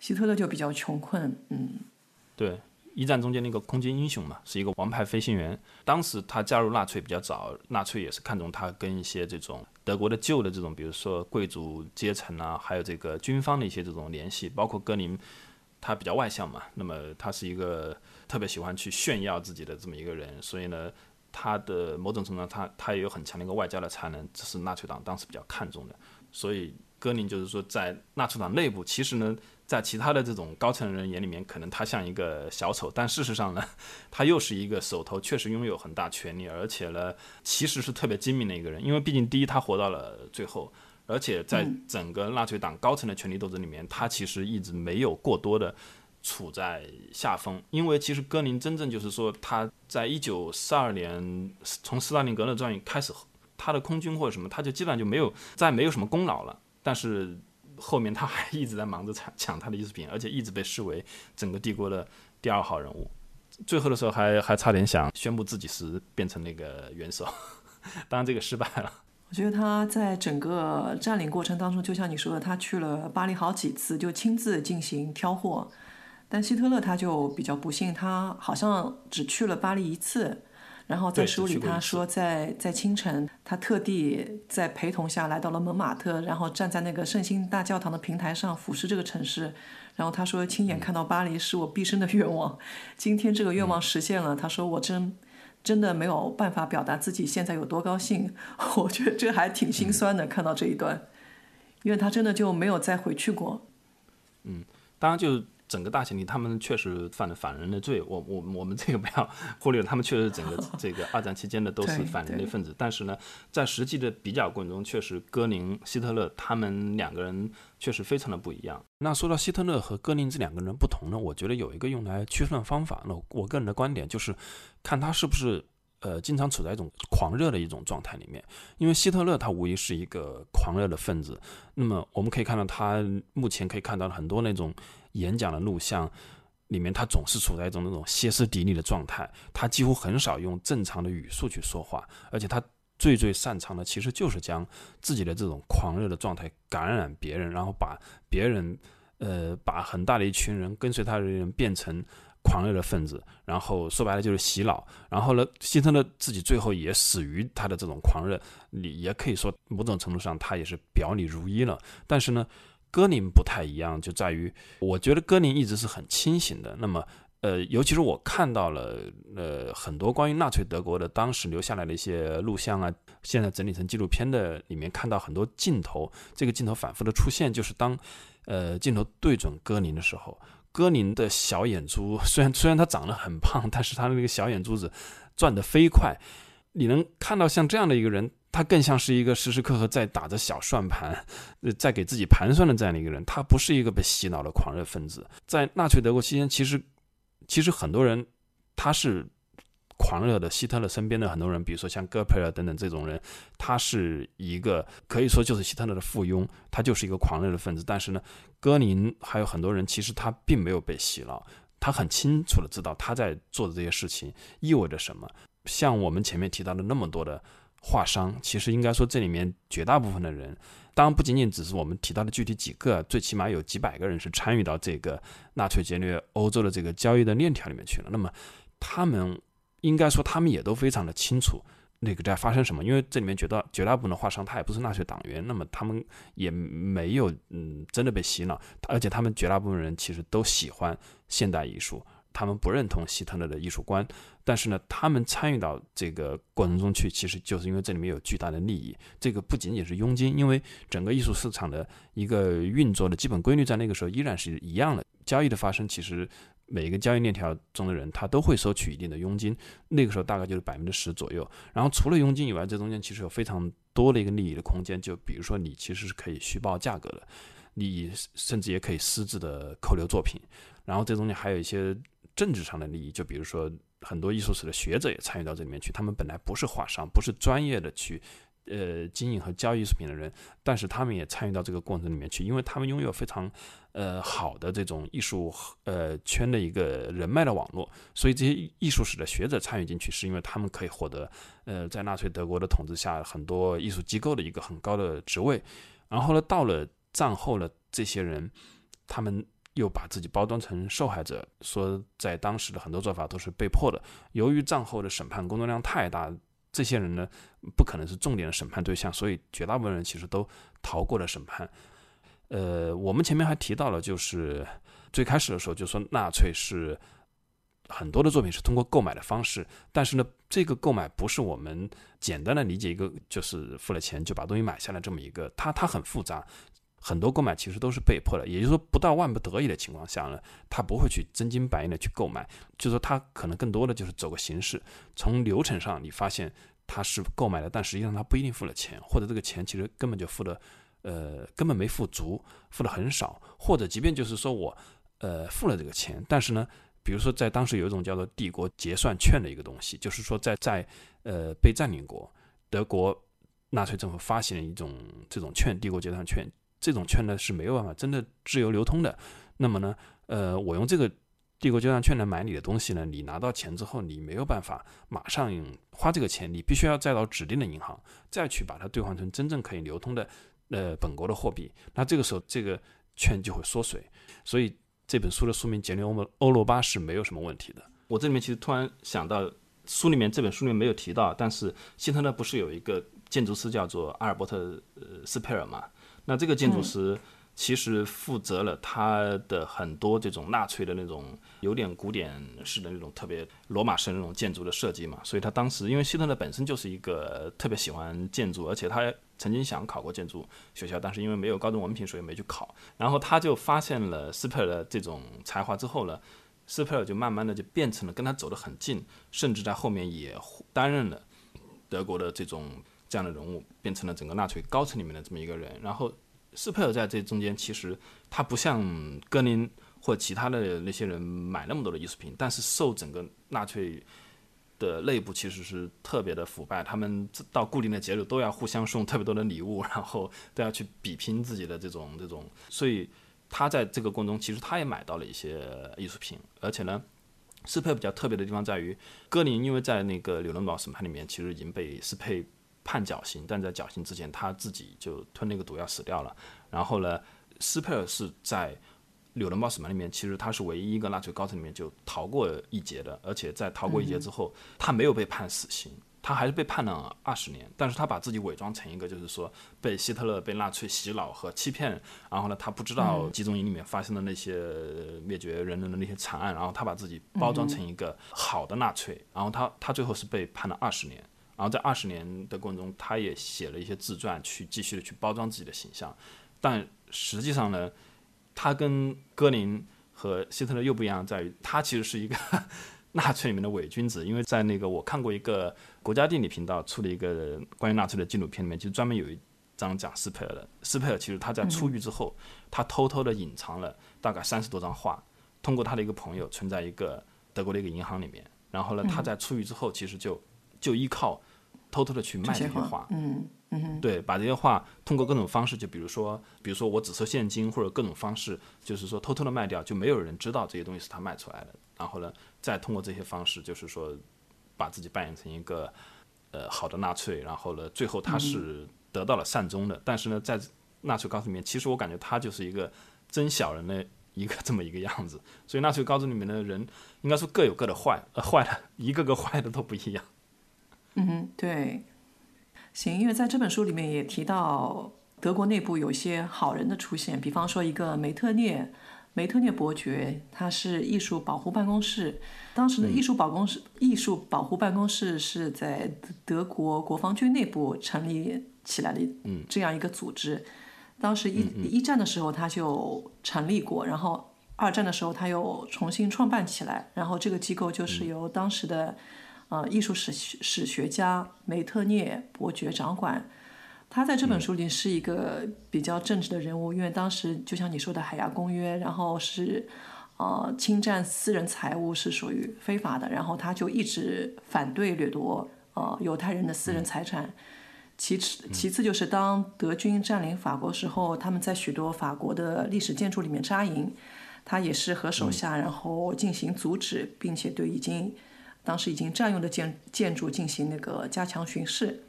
希特勒就比较穷困。嗯，对，一战中间那个空军英雄嘛，是一个王牌飞行员。当时他加入纳粹比较早，纳粹也是看中他跟一些这种德国的旧的这种，比如说贵族阶层啊，还有这个军方的一些这种联系。包括戈林，他比较外向嘛，那么他是一个特别喜欢去炫耀自己的这么一个人，所以呢，他的某种程度上，他他也有很强的一个外交的才能，这是纳粹党当时比较看重的。所以戈林就是说，在纳粹党内部，其实呢。在其他的这种高层人眼里面，可能他像一个小丑，但事实上呢，他又是一个手头确实拥有很大权力，而且呢，其实是特别精明的一个人。因为毕竟，第一，他活到了最后，而且在整个纳粹党高层的权力斗争里面，他其实一直没有过多的处在下风。因为其实戈林真正就是说，他在一九四二年从斯大林格勒战役开始，他的空军或者什么，他就基本上就没有再没有什么功劳了。但是。后面他还一直在忙着抢抢他的艺术品，而且一直被视为整个帝国的第二号人物。最后的时候还还差点想宣布自己是变成那个元首，(laughs) 当然这个失败了。我觉得他在整个占领过程当中，就像你说的，他去了巴黎好几次，就亲自进行挑货。但希特勒他就比较不幸，他好像只去了巴黎一次。然后在书里他说，在在清晨，他特地在陪同下来到了蒙马特，然后站在那个圣心大教堂的平台上俯视这个城市。然后他说，亲眼看到巴黎是我毕生的愿望，(laughs) 今天这个愿望实现了。他说，我真真的没有办法表达自己现在有多高兴。(laughs) 我觉得这还挺心酸的，看到这一段，因为他真的就没有再回去过。嗯，当然就。整个大前提，他们确实犯了反人的罪。我我我们这个不要忽略了，他们确实整个 (laughs) 这个二战期间的都是反人类分子。但是呢，在实际的比较过程中，确实戈林、希特勒他们两个人确实非常的不一样。那说到希特勒和戈林这两个人不同呢，我觉得有一个用来区分的方法。那我个人的观点就是，看他是不是呃经常处在一种狂热的一种状态里面。因为希特勒他无疑是一个狂热的分子。那么我们可以看到，他目前可以看到很多那种。演讲的录像里面，他总是处在一种那种歇斯底里的状态，他几乎很少用正常的语速去说话，而且他最最擅长的其实就是将自己的这种狂热的状态感染别人，然后把别人，呃，把很大的一群人跟随他的人变成狂热的分子，然后说白了就是洗脑。然后呢，希特勒自己最后也死于他的这种狂热，你也可以说某种程度上他也是表里如一了。但是呢。戈林不太一样，就在于我觉得戈林一直是很清醒的。那么，呃，尤其是我看到了呃很多关于纳粹德国的当时留下来的一些录像啊，现在整理成纪录片的里面看到很多镜头，这个镜头反复的出现，就是当呃镜头对准戈林的时候，戈林的小眼珠虽然虽然他长得很胖，但是他的那个小眼珠子转得飞快，你能看到像这样的一个人。他更像是一个时时刻刻在打着小算盘，(laughs) 在给自己盘算的这样的一个人。他不是一个被洗脑的狂热分子。在纳粹德国期间，其实，其实很多人他是狂热的。希特勒身边的很多人，比如说像戈培尔等等这种人，他是一个可以说就是希特勒的附庸，他就是一个狂热的分子。但是呢，戈林还有很多人，其实他并没有被洗脑，他很清楚的知道他在做的这些事情意味着什么。像我们前面提到的那么多的。画商，其实应该说这里面绝大部分的人，当然不仅仅只是我们提到的具体几个，最起码有几百个人是参与到这个纳粹劫掠欧洲的这个交易的链条里面去了。那么他们应该说他们也都非常的清楚那个在发生什么，因为这里面绝大绝大部分的画商他也不是纳粹党员，那么他们也没有嗯真的被洗脑，而且他们绝大部分人其实都喜欢现代艺术。他们不认同希特勒的艺术观，但是呢，他们参与到这个过程中去，其实就是因为这里面有巨大的利益。这个不仅仅是佣金，因为整个艺术市场的一个运作的基本规律在那个时候依然是一样的。交易的发生，其实每一个交易链条中的人，他都会收取一定的佣金。那个时候大概就是百分之十左右。然后除了佣金以外，这中间其实有非常多的一个利益的空间。就比如说，你其实是可以虚报价格的，你甚至也可以私自的扣留作品。然后这中间还有一些。政治上的利益，就比如说很多艺术史的学者也参与到这里面去。他们本来不是画商，不是专业的去呃经营和交易艺术品的人，但是他们也参与到这个过程里面去，因为他们拥有非常呃好的这种艺术呃圈的一个人脉的网络。所以这些艺术史的学者参与进去，是因为他们可以获得呃在纳粹德国的统治下很多艺术机构的一个很高的职位。然后呢，到了战后呢，这些人他们。又把自己包装成受害者，说在当时的很多做法都是被迫的。由于战后的审判工作量太大，这些人呢不可能是重点的审判对象，所以绝大部分人其实都逃过了审判。呃，我们前面还提到了，就是最开始的时候就说纳粹是很多的作品是通过购买的方式，但是呢，这个购买不是我们简单的理解一个就是付了钱就把东西买下来这么一个，它它很复杂。很多购买其实都是被迫的，也就是说，不到万不得已的情况下呢，他不会去真金白银的去购买，就是说他可能更多的就是走个形式。从流程上，你发现他是购买了，但实际上他不一定付了钱，或者这个钱其实根本就付的，呃，根本没付足，付的很少，或者即便就是说我，呃，付了这个钱，但是呢，比如说在当时有一种叫做帝国结算券的一个东西，就是说在在呃被占领国德国纳粹政府发行了一种这种券，帝国结算券。这种券呢是没有办法真的自由流通的。那么呢，呃，我用这个帝国结算券来买你的东西呢，你拿到钱之后，你没有办法马上花这个钱，你必须要再到指定的银行再去把它兑换成真正可以流通的呃本国的货币。那这个时候这个券就会缩水。所以这本书的书名《杰连欧欧欧罗巴》是没有什么问题的。我这里面其实突然想到，书里面这本书里面没有提到，但是希特勒不是有一个建筑师叫做阿尔伯特呃斯佩尔嘛？那这个建筑师其实负责了他的很多这种纳粹的那种有点古典式的那种特别罗马式那种建筑的设计嘛，所以他当时因为希特勒本身就是一个特别喜欢建筑，而且他曾经想考过建筑学校，但是因为没有高中文凭，所以没去考。然后他就发现了斯佩尔的这种才华之后呢，斯佩尔就慢慢的就变成了跟他走得很近，甚至在后面也担任了德国的这种。这样的人物变成了整个纳粹高层里面的这么一个人，然后斯佩尔在这中间，其实他不像格林或其他的那些人买那么多的艺术品，但是受整个纳粹的内部其实是特别的腐败，他们到固定的节日都要互相送特别多的礼物，然后都要去比拼自己的这种这种，所以他在这个过程中，其实他也买到了一些艺术品，而且呢，斯佩比较特别的地方在于，格林因为在那个纽伦堡审判里面，其实已经被斯佩。判绞刑，但在绞刑之前，他自己就吞那个毒药死掉了。然后呢，斯佩尔是在纽伦堡审判里面，其实他是唯一一个纳粹高层里面就逃过一劫的。而且在逃过一劫之后，他没有被判死刑，他还是被判了二十年。但是他把自己伪装成一个，就是说被希特勒、被纳粹洗脑和欺骗。然后呢，他不知道集中营里面发生的那些灭绝人人的那些惨案。然后他把自己包装成一个好的纳粹。然后他他最后是被判了二十年。然后在二十年的过程中，他也写了一些自传，去继续的去包装自己的形象。但实际上呢，他跟戈林和希特勒又不一样，在于他其实是一个 (laughs) 纳粹里面的伪君子。因为在那个我看过一个国家地理频道出的一个关于纳粹的纪录片里面，就专门有一张讲斯佩尔的。斯佩尔其实他在出狱之后，他偷偷的隐藏了大概三十多张画，通过他的一个朋友存在一个德国的一个银行里面。然后呢，他在出狱之后，其实就就依靠。偷偷的去卖这些画，嗯嗯，对，把这些画通过各种方式，就比如说，比如说我只收现金，或者各种方式，就是说偷偷的卖掉，就没有人知道这些东西是他卖出来的。然后呢，再通过这些方式，就是说把自己扮演成一个呃好的纳粹，然后呢，最后他是得到了善终的。但是呢，在纳粹高中里面，其实我感觉他就是一个真小人的一个 (laughs) 这么一个样子。所以纳粹高中里面的人，应该说各有各的坏，呃，坏的一个个坏的都不一样。嗯哼，对，行，因为在这本书里面也提到德国内部有些好人的出现，比方说一个梅特涅，梅特涅伯爵，他是艺术保护办公室，当时的艺术保公室，艺术保护办公室是在德国国防军内部成立起来的，嗯，这样一个组织，当时一一战的时候他就成立过，然后二战的时候他又重新创办起来，然后这个机构就是由当时的。呃，艺术史史学家梅特涅伯爵掌管，他在这本书里是一个比较正直的人物，因为当时就像你说的海牙公约，然后是呃侵占私人财物是属于非法的，然后他就一直反对掠夺呃犹太人的私人财产。其次，其次就是当德军占领法国时候，他们在许多法国的历史建筑里面扎营，他也是和手下然后进行阻止，并且对已经。当时已经占用的建建筑进行那个加强巡视，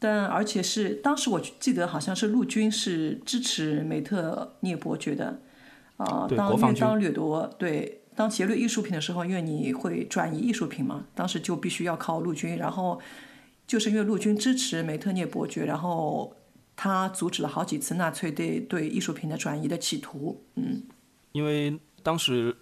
但而且是当时我记得好像是陆军是支持梅特涅伯爵的，呃，当因为当掠夺对当劫掠艺术品的时候，因为你会转移艺术品嘛，当时就必须要靠陆军，然后就是因为陆军支持梅特涅伯爵，然后他阻止了好几次纳粹对对艺术品的转移的企图，嗯，因为当时。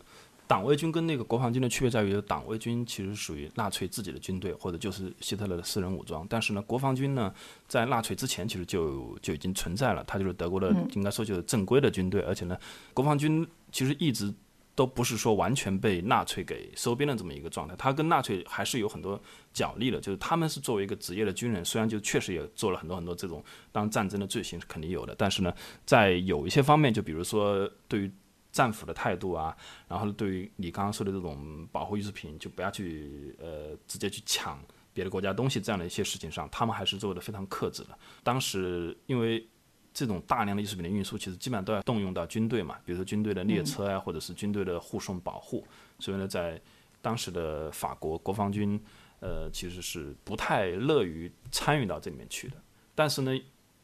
党卫军跟那个国防军的区别在于，党卫军其实属于纳粹自己的军队，或者就是希特勒的私人武装。但是呢，国防军呢，在纳粹之前其实就就已经存在了，它就是德国的，应该说就是正规的军队。而且呢，国防军其实一直都不是说完全被纳粹给收编的这么一个状态，他跟纳粹还是有很多角力的。就是他们是作为一个职业的军人，虽然就确实也做了很多很多这种当战争的罪行是肯定有的，但是呢，在有一些方面，就比如说对于。战俘的态度啊，然后对于你刚刚说的这种保护艺术品，就不要去呃直接去抢别的国家东西这样的一些事情上，他们还是做的非常克制的。当时因为这种大量的艺术品的运输，其实基本上都要动用到军队嘛，比如说军队的列车啊，或者是军队的护送保护，所以呢，在当时的法国国防军，呃，其实是不太乐于参与到这里面去的。但是呢，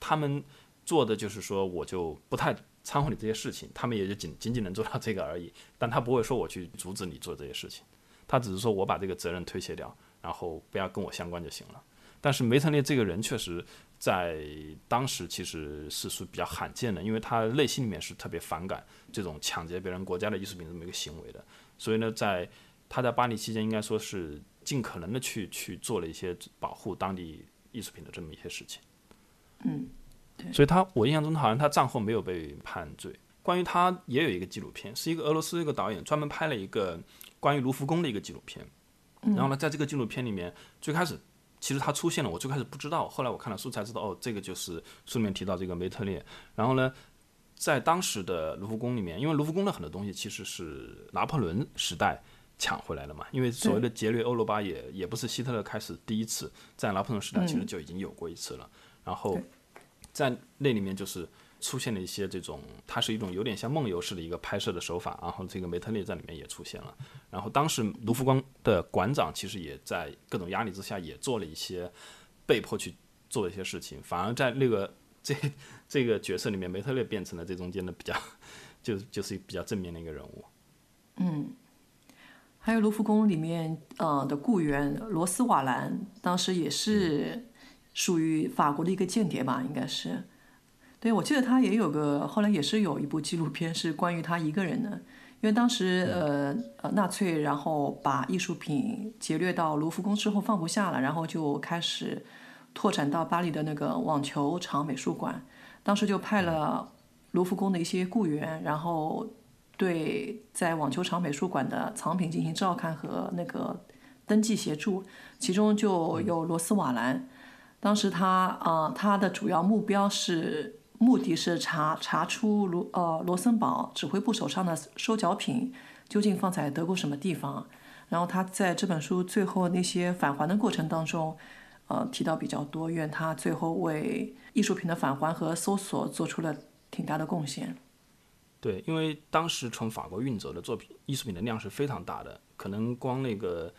他们做的就是说，我就不太。掺和你这些事情，他们也就仅仅仅能做到这个而已。但他不会说我去阻止你做这些事情，他只是说我把这个责任推卸掉，然后不要跟我相关就行了。但是梅特列这个人确实在当时其实是属比较罕见的，因为他内心里面是特别反感这种抢劫别人国家的艺术品这么一个行为的。所以呢，在他在巴黎期间，应该说是尽可能的去去做了一些保护当地艺术品的这么一些事情。嗯。所以他，我印象中好像他战后没有被判罪。关于他也有一个纪录片，是一个俄罗斯一个导演专门拍了一个关于卢浮宫的一个纪录片。然后呢，在这个纪录片里面，最开始其实他出现了，我最开始不知道，后来我看了书才知道，哦，这个就是书里面提到这个梅特列。然后呢，在当时的卢浮宫里面，因为卢浮宫的很多东西其实是拿破仑时代抢回来的嘛，因为所谓的劫掠欧罗巴也也不是希特勒开始第一次，在拿破仑时代其实就已经有过一次了。然后。在那里面就是出现了一些这种，它是一种有点像梦游式的一个拍摄的手法，然后这个梅特列在里面也出现了，然后当时卢浮宫的馆长其实也在各种压力之下也做了一些被迫去做一些事情，反而在那个这 (laughs) 这个角色里面，梅特列变成了这中间的比较就就是比较正面的一个人物。嗯，还有卢浮宫里面呃的雇员罗斯瓦兰，当时也是。属于法国的一个间谍吧，应该是。对，我记得他也有个，后来也是有一部纪录片是关于他一个人的。因为当时呃呃纳粹然后把艺术品劫掠到卢浮宫之后放不下了，然后就开始拓展到巴黎的那个网球场美术馆。当时就派了卢浮宫的一些雇员，然后对在网球场美术馆的藏品进行照看和那个登记协助，其中就有罗斯瓦兰。当时他呃，他的主要目标是目的是查查出罗呃罗森堡指挥部手上的收缴品究竟放在德国什么地方。然后他在这本书最后那些返还的过程当中，呃提到比较多，因为他最后为艺术品的返还和搜索做出了挺大的贡献。对，因为当时从法国运走的作品艺术品的量是非常大的，可能光那个。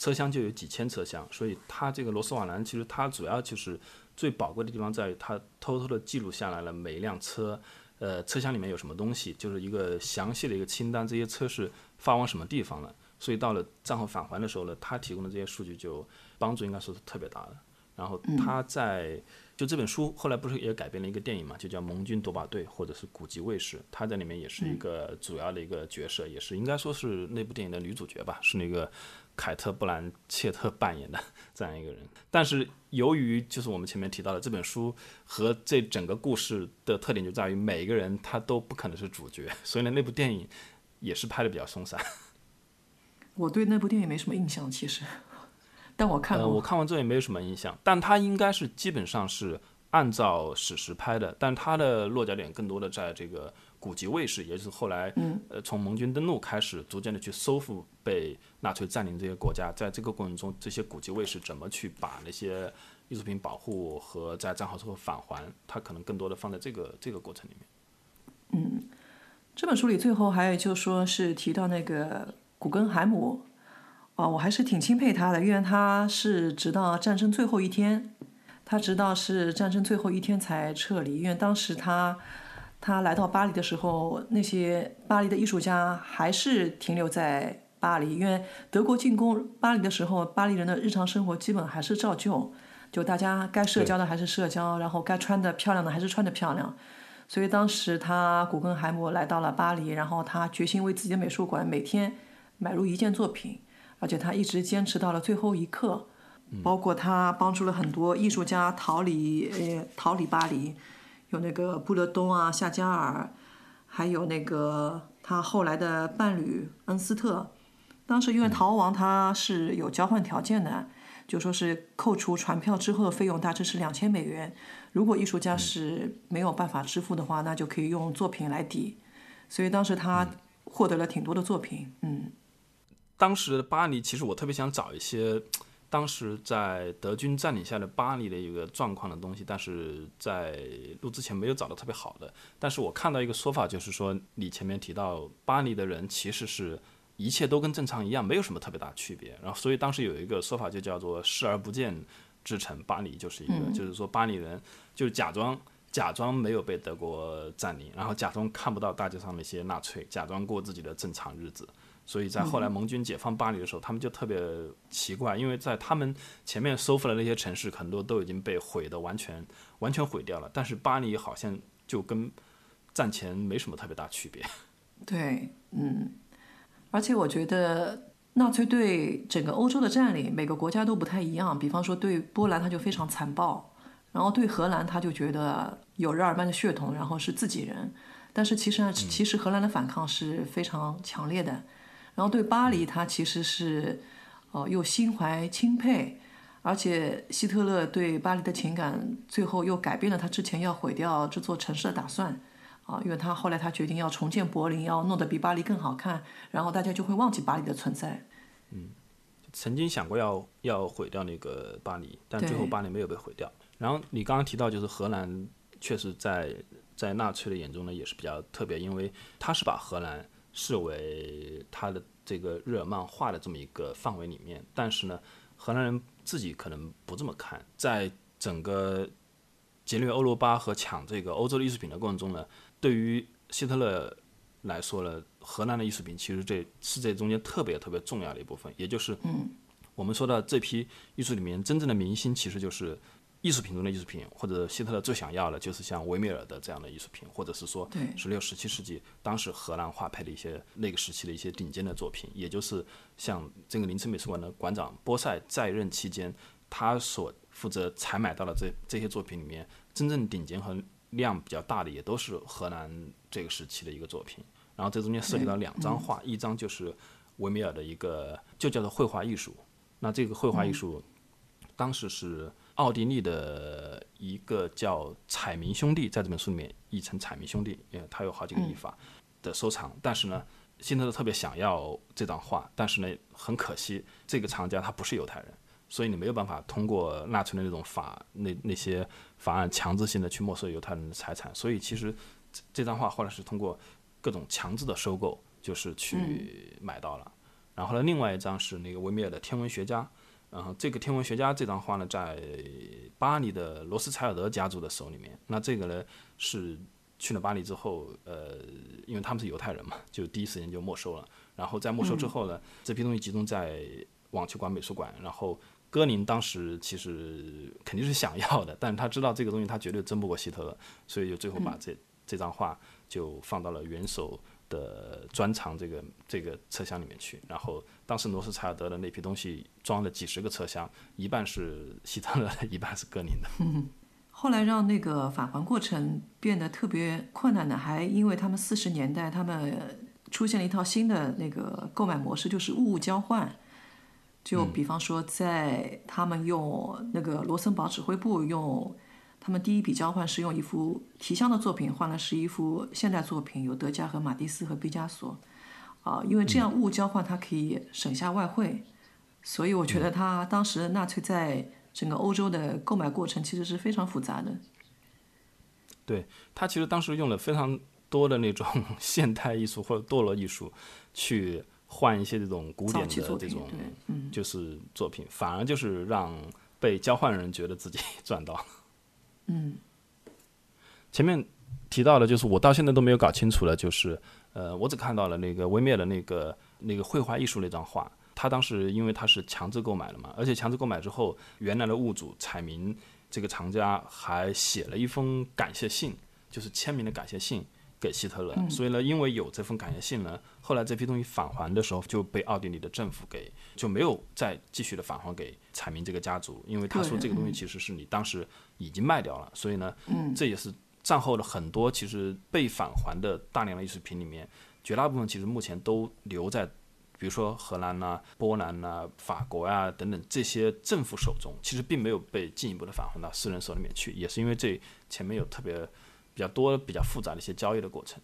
车厢就有几千车厢，所以它这个罗斯瓦兰其实它主要就是最宝贵的地方在于它偷偷的记录下来了每一辆车，呃，车厢里面有什么东西，就是一个详细的一个清单，这些车是发往什么地方了。所以到了战后返还的时候呢，他提供的这些数据就帮助应该说是特别大的。然后他在就这本书后来不是也改编了一个电影嘛，就叫《盟军夺宝队》或者是《古籍卫士》，他在里面也是一个主要的一个角色，也是应该说是那部电影的女主角吧，是那个。凯特·布兰切特扮演的 (laughs) 这样一个人，但是由于就是我们前面提到的这本书和这整个故事的特点就在于每一个人他都不可能是主角，所以呢，那部电影也是拍的比较松散。(laughs) 我对那部电影没什么印象，其实，但我看过。我看完之后也没有什么印象，但他应该是基本上是按照史实拍的，但他的落脚点更多的在这个。古籍卫士，也就是后来，呃，从盟军登陆开始，逐渐的去收复被纳粹占领这些国家，在这个过程中，这些古籍卫士怎么去把那些艺术品保护和在战后之后返还，他可能更多的放在这个这个过程里面。嗯，这本书里最后还有就说是提到那个古根海姆，啊，我还是挺钦佩他的，因为他是直到战争最后一天，他直到是战争最后一天才撤离，因为当时他。他来到巴黎的时候，那些巴黎的艺术家还是停留在巴黎，因为德国进攻巴黎的时候，巴黎人的日常生活基本还是照旧，就大家该社交的还是社交，然后该穿的漂亮的还是穿的漂亮。所以当时他古根海姆来到了巴黎，然后他决心为自己的美术馆每天买入一件作品，而且他一直坚持到了最后一刻，包括他帮助了很多艺术家逃离呃逃离巴黎。有那个布勒东啊，夏加尔，还有那个他后来的伴侣恩斯特。当时因为逃亡，他是有交换条件的，就说是扣除船票之后的费用大致是两千美元。如果艺术家是没有办法支付的话，那就可以用作品来抵。所以当时他获得了挺多的作品。嗯，当时巴黎其实我特别想找一些。当时在德军占领下的巴黎的一个状况的东西，但是在录之前没有找到特别好的。但是我看到一个说法，就是说你前面提到巴黎的人其实是一切都跟正常一样，没有什么特别大区别。然后所以当时有一个说法就叫做视而不见之城，巴黎就是一个，就是说巴黎人就假装假装没有被德国占领，然后假装看不到大街上那些纳粹，假装过自己的正常日子。所以在后来盟军解放巴黎的时候，他们就特别奇怪，因为在他们前面收复的那些城市，很多都已经被毁的完全完全毁掉了，但是巴黎好像就跟战前没什么特别大区别。(laughs) 对，嗯，而且我觉得纳粹对整个欧洲的占领，每个国家都不太一样。比方说对波兰，他就非常残暴；然后对荷兰，他就觉得有日耳曼的血统，然后是自己人。但是其实呢，其实荷兰的反抗是非常强烈的。然后对巴黎，他其实是，呃，又心怀钦佩，而且希特勒对巴黎的情感，最后又改变了他之前要毁掉这座城市的打算，啊，因为他后来他决定要重建柏林，要弄得比巴黎更好看，然后大家就会忘记巴黎的存在。嗯，曾经想过要要毁掉那个巴黎，但最后巴黎没有被毁掉。然后你刚刚提到，就是荷兰确实在在纳粹的眼中呢，也是比较特别，因为他是把荷兰。视为他的这个日耳曼化的这么一个范围里面，但是呢，荷兰人自己可能不这么看。在整个劫掠欧罗巴和抢这个欧洲的艺术品的过程中呢，对于希特勒来说呢，荷兰的艺术品其实这是这中间特别特别重要的一部分。也就是，我们说的这批艺术里面真正的明星，其实就是。艺术品中的艺术品，或者希特勒最想要的，就是像维米尔的这样的艺术品，或者是说，十六、十七世纪当时荷兰画派的一些那个时期的一些顶尖的作品，也就是像这个林森美术馆的馆长波塞在任期间，他所负责采买到的这这些作品里面，真正顶尖和量比较大的，也都是荷兰这个时期的一个作品。然后这中间涉及到两张画，一张就是维米尔的一个，就叫做绘画艺术。那这个绘画艺术，当时是。奥地利的一个叫彩明兄弟，在这本书里面译成彩明兄弟，因为他有好几个译法的收藏。但是呢，希特勒特别想要这张画，但是呢，很可惜，这个藏家他不是犹太人，所以你没有办法通过纳粹的那种法那那些法案强制性的去没收犹太人的财产。所以其实这张画后来是通过各种强制的收购，就是去买到了。然后呢，另外一张是那个维米尔的天文学家。然后这个天文学家这张画呢，在巴黎的罗斯柴尔德家族的手里面。那这个呢，是去了巴黎之后，呃，因为他们是犹太人嘛，就第一时间就没收了。然后在没收之后呢，这批东西集中在网球馆美术馆。然后戈林当时其实肯定是想要的，但是他知道这个东西他绝对争不过希特勒，所以就最后把这这张画就放到了元首。的专长这个这个车厢里面去，然后当时罗斯柴尔德的那批东西装了几十个车厢，一半是希特勒的，(laughs) 一半是格林的。(laughs) 后来让那个返还过程变得特别困难的，还因为他们四十年代他们出现了一套新的那个购买模式，就是物物交换。就比方说，在他们用那个罗森堡指挥部用。他们第一笔交换是用一幅提香的作品换了是一幅现代作品，有德加和马蒂斯和毕加索，啊，因为这样物交换它可以省下外汇，所以我觉得他当时纳粹在整个欧洲的购买过程其实是非常复杂的。对他其实当时用了非常多的那种 (laughs) 现代艺术或者堕落艺术去换一些这种古典的这种就是作品，反而就是让被交换人觉得自己 (laughs) 赚到。嗯，前面提到的，就是我到现在都没有搞清楚了，就是呃，我只看到了那个维米尔的那个那个绘画艺术那张画，他当时因为他是强制购买了嘛，而且强制购买之后，原来的物主彩民这个藏家还写了一封感谢信，就是签名的感谢信。给希特勒，所以呢，因为有这封感谢信呢，后来这批东西返还的时候就被奥地利的政府给就没有再继续的返还给彩民这个家族，因为他说这个东西其实是你当时已经卖掉了，所以呢，这也是战后的很多其实被返还的大量的艺术品里面，绝大部分其实目前都留在，比如说荷兰呐、波兰呐、法国呀等等这些政府手中，其实并没有被进一步的返还到私人手里面去，也是因为这前面有特别。比较多、比较复杂的一些交易的过程。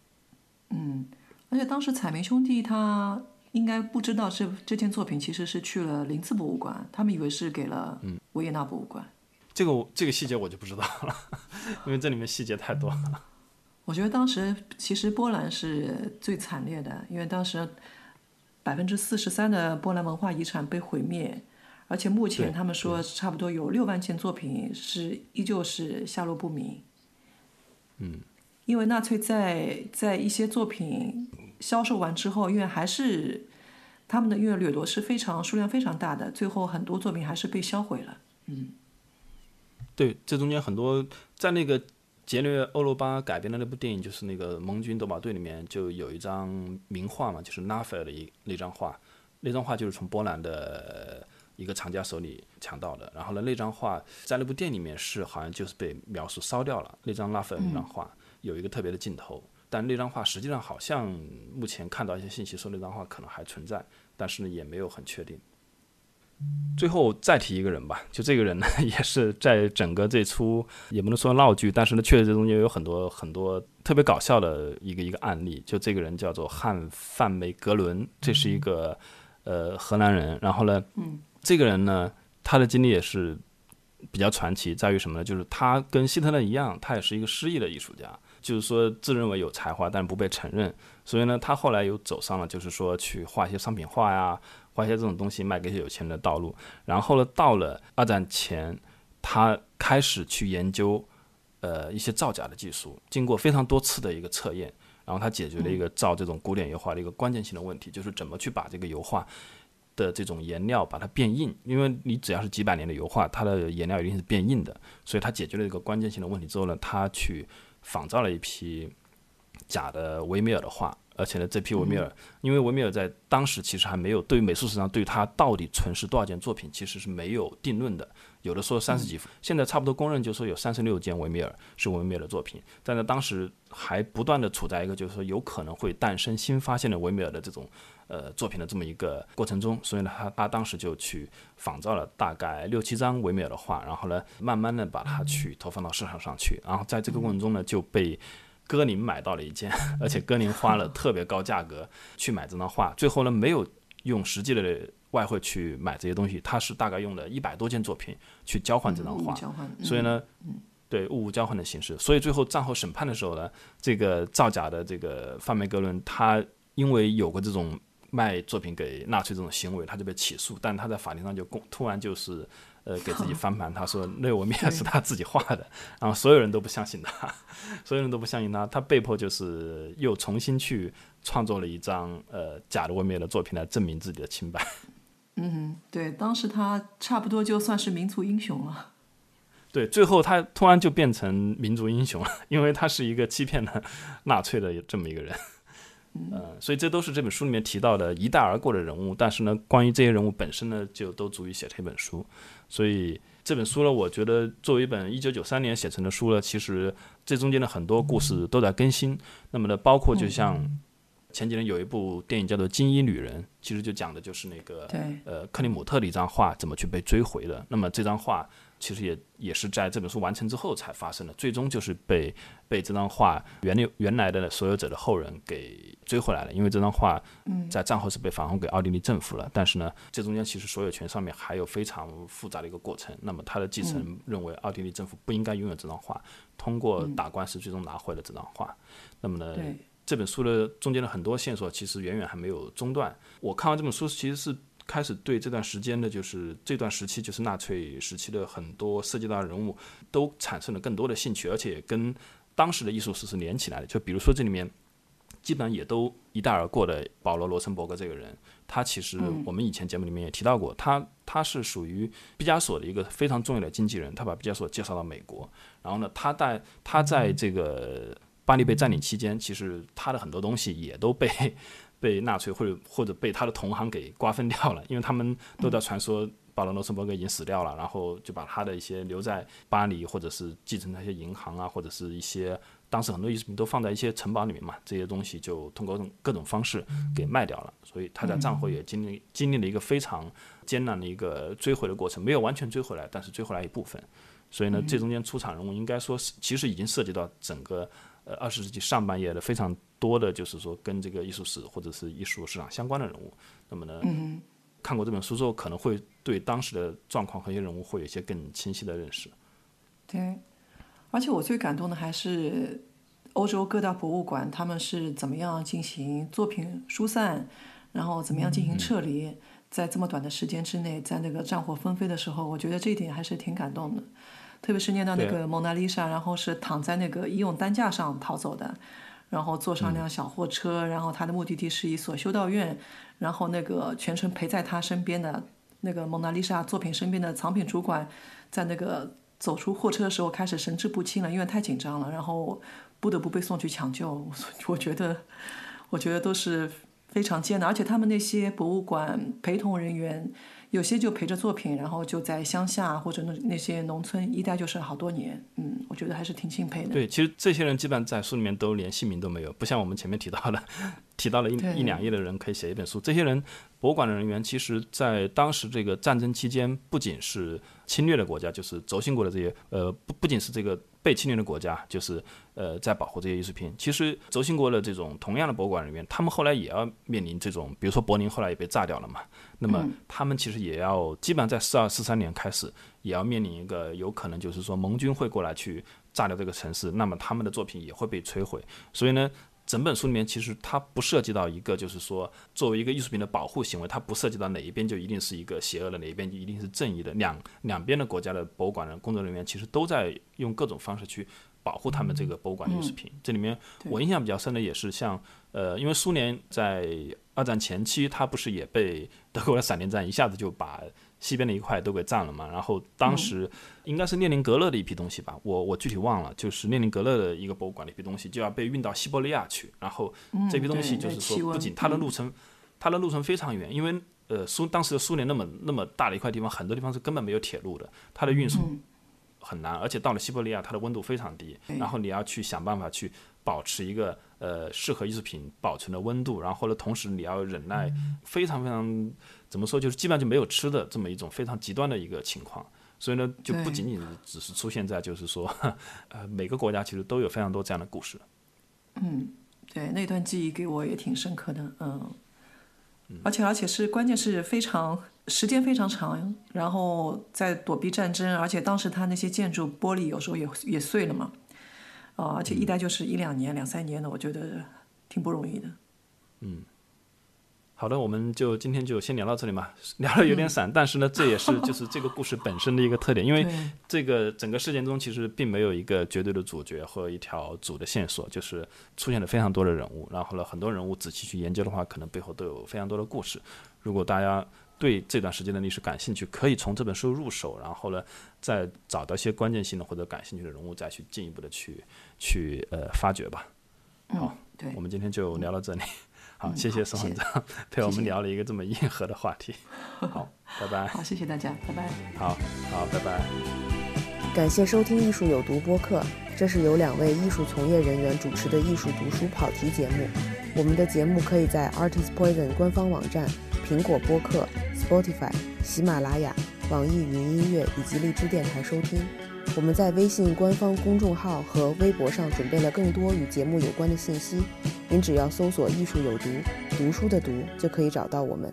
嗯，而且当时彩明兄弟他应该不知道这这件作品其实是去了林茨博物馆，他们以为是给了维也纳博物馆。这个这个细节我就不知道了，因为这里面细节太多了。我觉得当时其实波兰是最惨烈的，因为当时百分之四十三的波兰文化遗产被毁灭，而且目前他们说差不多有六万件作品是依旧是下落不明。嗯，因为纳粹在在一些作品销售完之后，因为还是他们的因为掠夺是非常数量非常大的，最后很多作品还是被销毁了。嗯，对，这中间很多在那个杰略欧罗巴改编的那部电影，就是那个《盟军夺宝队》里面就有一张名画嘛，就是拉斐尔的一那张画，那张画就是从波兰的一个藏家手里抢到的。然后呢，那张画在那部电影里面是好像就是被描述烧掉了。那张拉斐尔那张画有一个特别的镜头，但那张画实际上好像目前看到一些信息说那张画可能还存在，但是呢也没有很确定。最后再提一个人吧，就这个人呢，(laughs) 也是在整个这出也不能说闹剧，但是呢，确实这中间有很多很多特别搞笑的一个一个案例。就这个人叫做汉范梅格伦，这是一个呃荷兰人。然后呢，嗯，这个人呢，他的经历也是比较传奇，在于什么呢？就是他跟希特勒一样，他也是一个失意的艺术家，就是说自认为有才华，但不被承认。所以呢，他后来又走上了就是说去画一些商品画呀。一些这种东西卖给一些有钱人的道路，然后呢，到了二战前，他开始去研究，呃，一些造假的技术。经过非常多次的一个测验，然后他解决了一个造这种古典油画的一个关键性的问题，就是怎么去把这个油画的这种颜料把它变硬。因为你只要是几百年的油画，它的颜料一定是变硬的。所以他解决了一个关键性的问题之后呢，他去仿造了一批假的维米尔的画。而且呢，这批维米尔，因为维米尔在当时其实还没有对于美术史上对他到底存世多少件作品，其实是没有定论的。有的说三十几幅，现在差不多公认就说有三十六件维米尔是维米尔的作品。但在当时还不断的处在一个就是说有可能会诞生新发现的维米尔的这种呃作品的这么一个过程中，所以呢，他他当时就去仿造了大概六七张维米尔的画，然后呢，慢慢的把它去投放到市场上去，然后在这个过程中呢，就被。戈林买到了一件，(laughs) 而且戈林花了特别高价格去买这张画，最后呢没有用实际的外汇去买这些东西，他是大概用了一百多件作品去交换这张画，所以呢，对物物交换的形式，所以最后战后审判的时候呢，这个造假的这个范梅格伦，他因为有过这种卖作品给纳粹这种行为，他就被起诉，但他在法庭上就公突然就是。呃，给自己翻盘，他说那我面是他自己画的，(laughs) 然后所有人都不相信他，所有人都不相信他，他被迫就是又重新去创作了一张呃假的纹面的作品来证明自己的清白。(laughs) 嗯，对，当时他差不多就算是民族英雄了。对，最后他突然就变成民族英雄了，因为他是一个欺骗了纳粹的这么一个人。呃，所以这都是这本书里面提到的一带而过的人物，但是呢，关于这些人物本身呢，就都足以写成一本书。所以这本书呢，我觉得作为一本一九九三年写成的书呢，其实这中间的很多故事都在更新。那么呢，包括就像前几年有一部电影叫做《金衣女人》，其实就讲的就是那个呃克里姆特的一张画怎么去被追回的。那么这张画。其实也也是在这本书完成之后才发生的，最终就是被被这张画原原来的所有者的后人给追回来了。因为这张画在战后是被返还给奥地利政府了，但是呢，这中间其实所有权上面还有非常复杂的一个过程。那么他的继承认为奥地利政府不应该拥有这张画，通过打官司最终拿回了这张画。那么呢，这本书的中间的很多线索其实远远还没有中断。我看完这本书其实是。开始对这段时间的，就是这段时期，就是纳粹时期的很多涉及到人物，都产生了更多的兴趣，而且跟当时的艺术史是连起来的。就比如说这里面，基本上也都一带而过的保罗·罗森伯格这个人，他其实我们以前节目里面也提到过，他他是属于毕加索的一个非常重要的经纪人，他把毕加索介绍到美国，然后呢，他在他在这个巴黎被占领期间，其实他的很多东西也都被被纳粹或者或者被他的同行给瓜分掉了，因为他们都在传说。保罗·罗森伯格已经死掉了，然后就把他的一些留在巴黎，或者是继承那些银行啊，或者是一些当时很多艺术品都放在一些城堡里面嘛，这些东西就通过各种方式给卖掉了。所以他在战后也经历经历了一个非常艰难的一个追回的过程，没有完全追回来，但是追回来一部分。所以呢，这中间出场人物应该说是其实已经涉及到整个呃二十世纪上半叶的非常多的，就是说跟这个艺术史或者是艺术市场相关的人物。那么呢？看过这本书之后，可能会对当时的状况和一些人物会有一些更清晰的认识。对，而且我最感动的还是欧洲各大博物馆，他们是怎么样进行作品疏散，然后怎么样进行撤离，在这么短的时间之内，在那个战火纷飞的时候，我觉得这一点还是挺感动的。特别是念到那个蒙娜丽莎，然后是躺在那个医用担架上逃走的。然后坐上辆小货车，然后他的目的地是一所修道院，然后那个全程陪在他身边的那个蒙娜丽莎作品身边的藏品主管，在那个走出货车的时候开始神志不清了，因为太紧张了，然后不得不被送去抢救。(laughs) 我觉得，我觉得都是非常艰难，而且他们那些博物馆陪同人员。有些就陪着作品，然后就在乡下或者那那些农村一待就是好多年，嗯，我觉得还是挺敬佩的。对，其实这些人基本上在书里面都连姓名都没有，不像我们前面提到的，提到了一一两页的人可以写一本书。这些人，博物馆的人员，其实在当时这个战争期间，不仅是侵略的国家，就是轴心国的这些，呃，不不仅是这个。被侵略的国家就是呃在保护这些艺术品。其实轴心国的这种同样的博物馆人员，他们后来也要面临这种，比如说柏林后来也被炸掉了嘛。那么他们其实也要基本上在四二四三年开始，也要面临一个有可能就是说盟军会过来去炸掉这个城市，那么他们的作品也会被摧毁。所以呢。整本书里面其实它不涉及到一个，就是说作为一个艺术品的保护行为，它不涉及到哪一边就一定是一个邪恶的，哪一边就一定是正义的。两两边的国家的博物馆的工作人员其实都在用各种方式去保护他们这个博物馆的艺术品。这里面我印象比较深的也是像呃，因为苏联在二战前期，它不是也被德国的闪电战一下子就把。西边的一块都给占了嘛，然后当时应该是列宁格勒的一批东西吧，我我具体忘了，就是列宁格勒的一个博物馆的一批东西就要被运到西伯利亚去，然后这批东西就是说，不仅它的路程，它的路程非常远，因为呃苏当时的苏联那么那么大的一块地方，很多地方是根本没有铁路的，它的运输很难，而且到了西伯利亚，它的温度非常低，然后你要去想办法去保持一个呃适合艺术品保存的温度，然后呢，同时你要忍耐非常非常。怎么说？就是基本上就没有吃的这么一种非常极端的一个情况，所以呢，就不仅仅只是出现在就是说，(laughs) 呃，每个国家其实都有非常多这样的故事。嗯，对，那段记忆给我也挺深刻的，嗯，而且而且是关键是非常时间非常长，然后在躲避战争，而且当时他那些建筑玻璃有时候也也碎了嘛，啊，而且一待就是一两年、两三年的，我觉得挺不容易的。嗯。好的，我们就今天就先聊到这里嘛，(laughs) 聊的有点散，但是呢，这也是就是这个故事本身的一个特点，因为这个整个事件中其实并没有一个绝对的主角和一条主的线索，就是出现了非常多的人物，然后呢，很多人物仔细去研究的话，可能背后都有非常多的故事。如果大家对这段时间的历史感兴趣，可以从这本书入手，然后呢，再找到一些关键性的或者感兴趣的人物，再去进一步的去去呃发掘吧。好，对，我们今天就聊到这里。好，谢谢宋馆长陪我们聊了一个这么硬核的话题。(laughs) 好，拜拜。好，谢谢大家，拜拜。好，好，拜拜。感谢收听《艺术有毒》播客，这是由两位艺术从业人员主持的艺术读书跑题节目。我们的节目可以在 Artist Poison 官方网站、苹果播客、Spotify、喜马拉雅、网易云音乐以及荔枝电台收听。我们在微信官方公众号和微博上准备了更多与节目有关的信息，您只要搜索“艺术有毒”，读书的“读”就可以找到我们。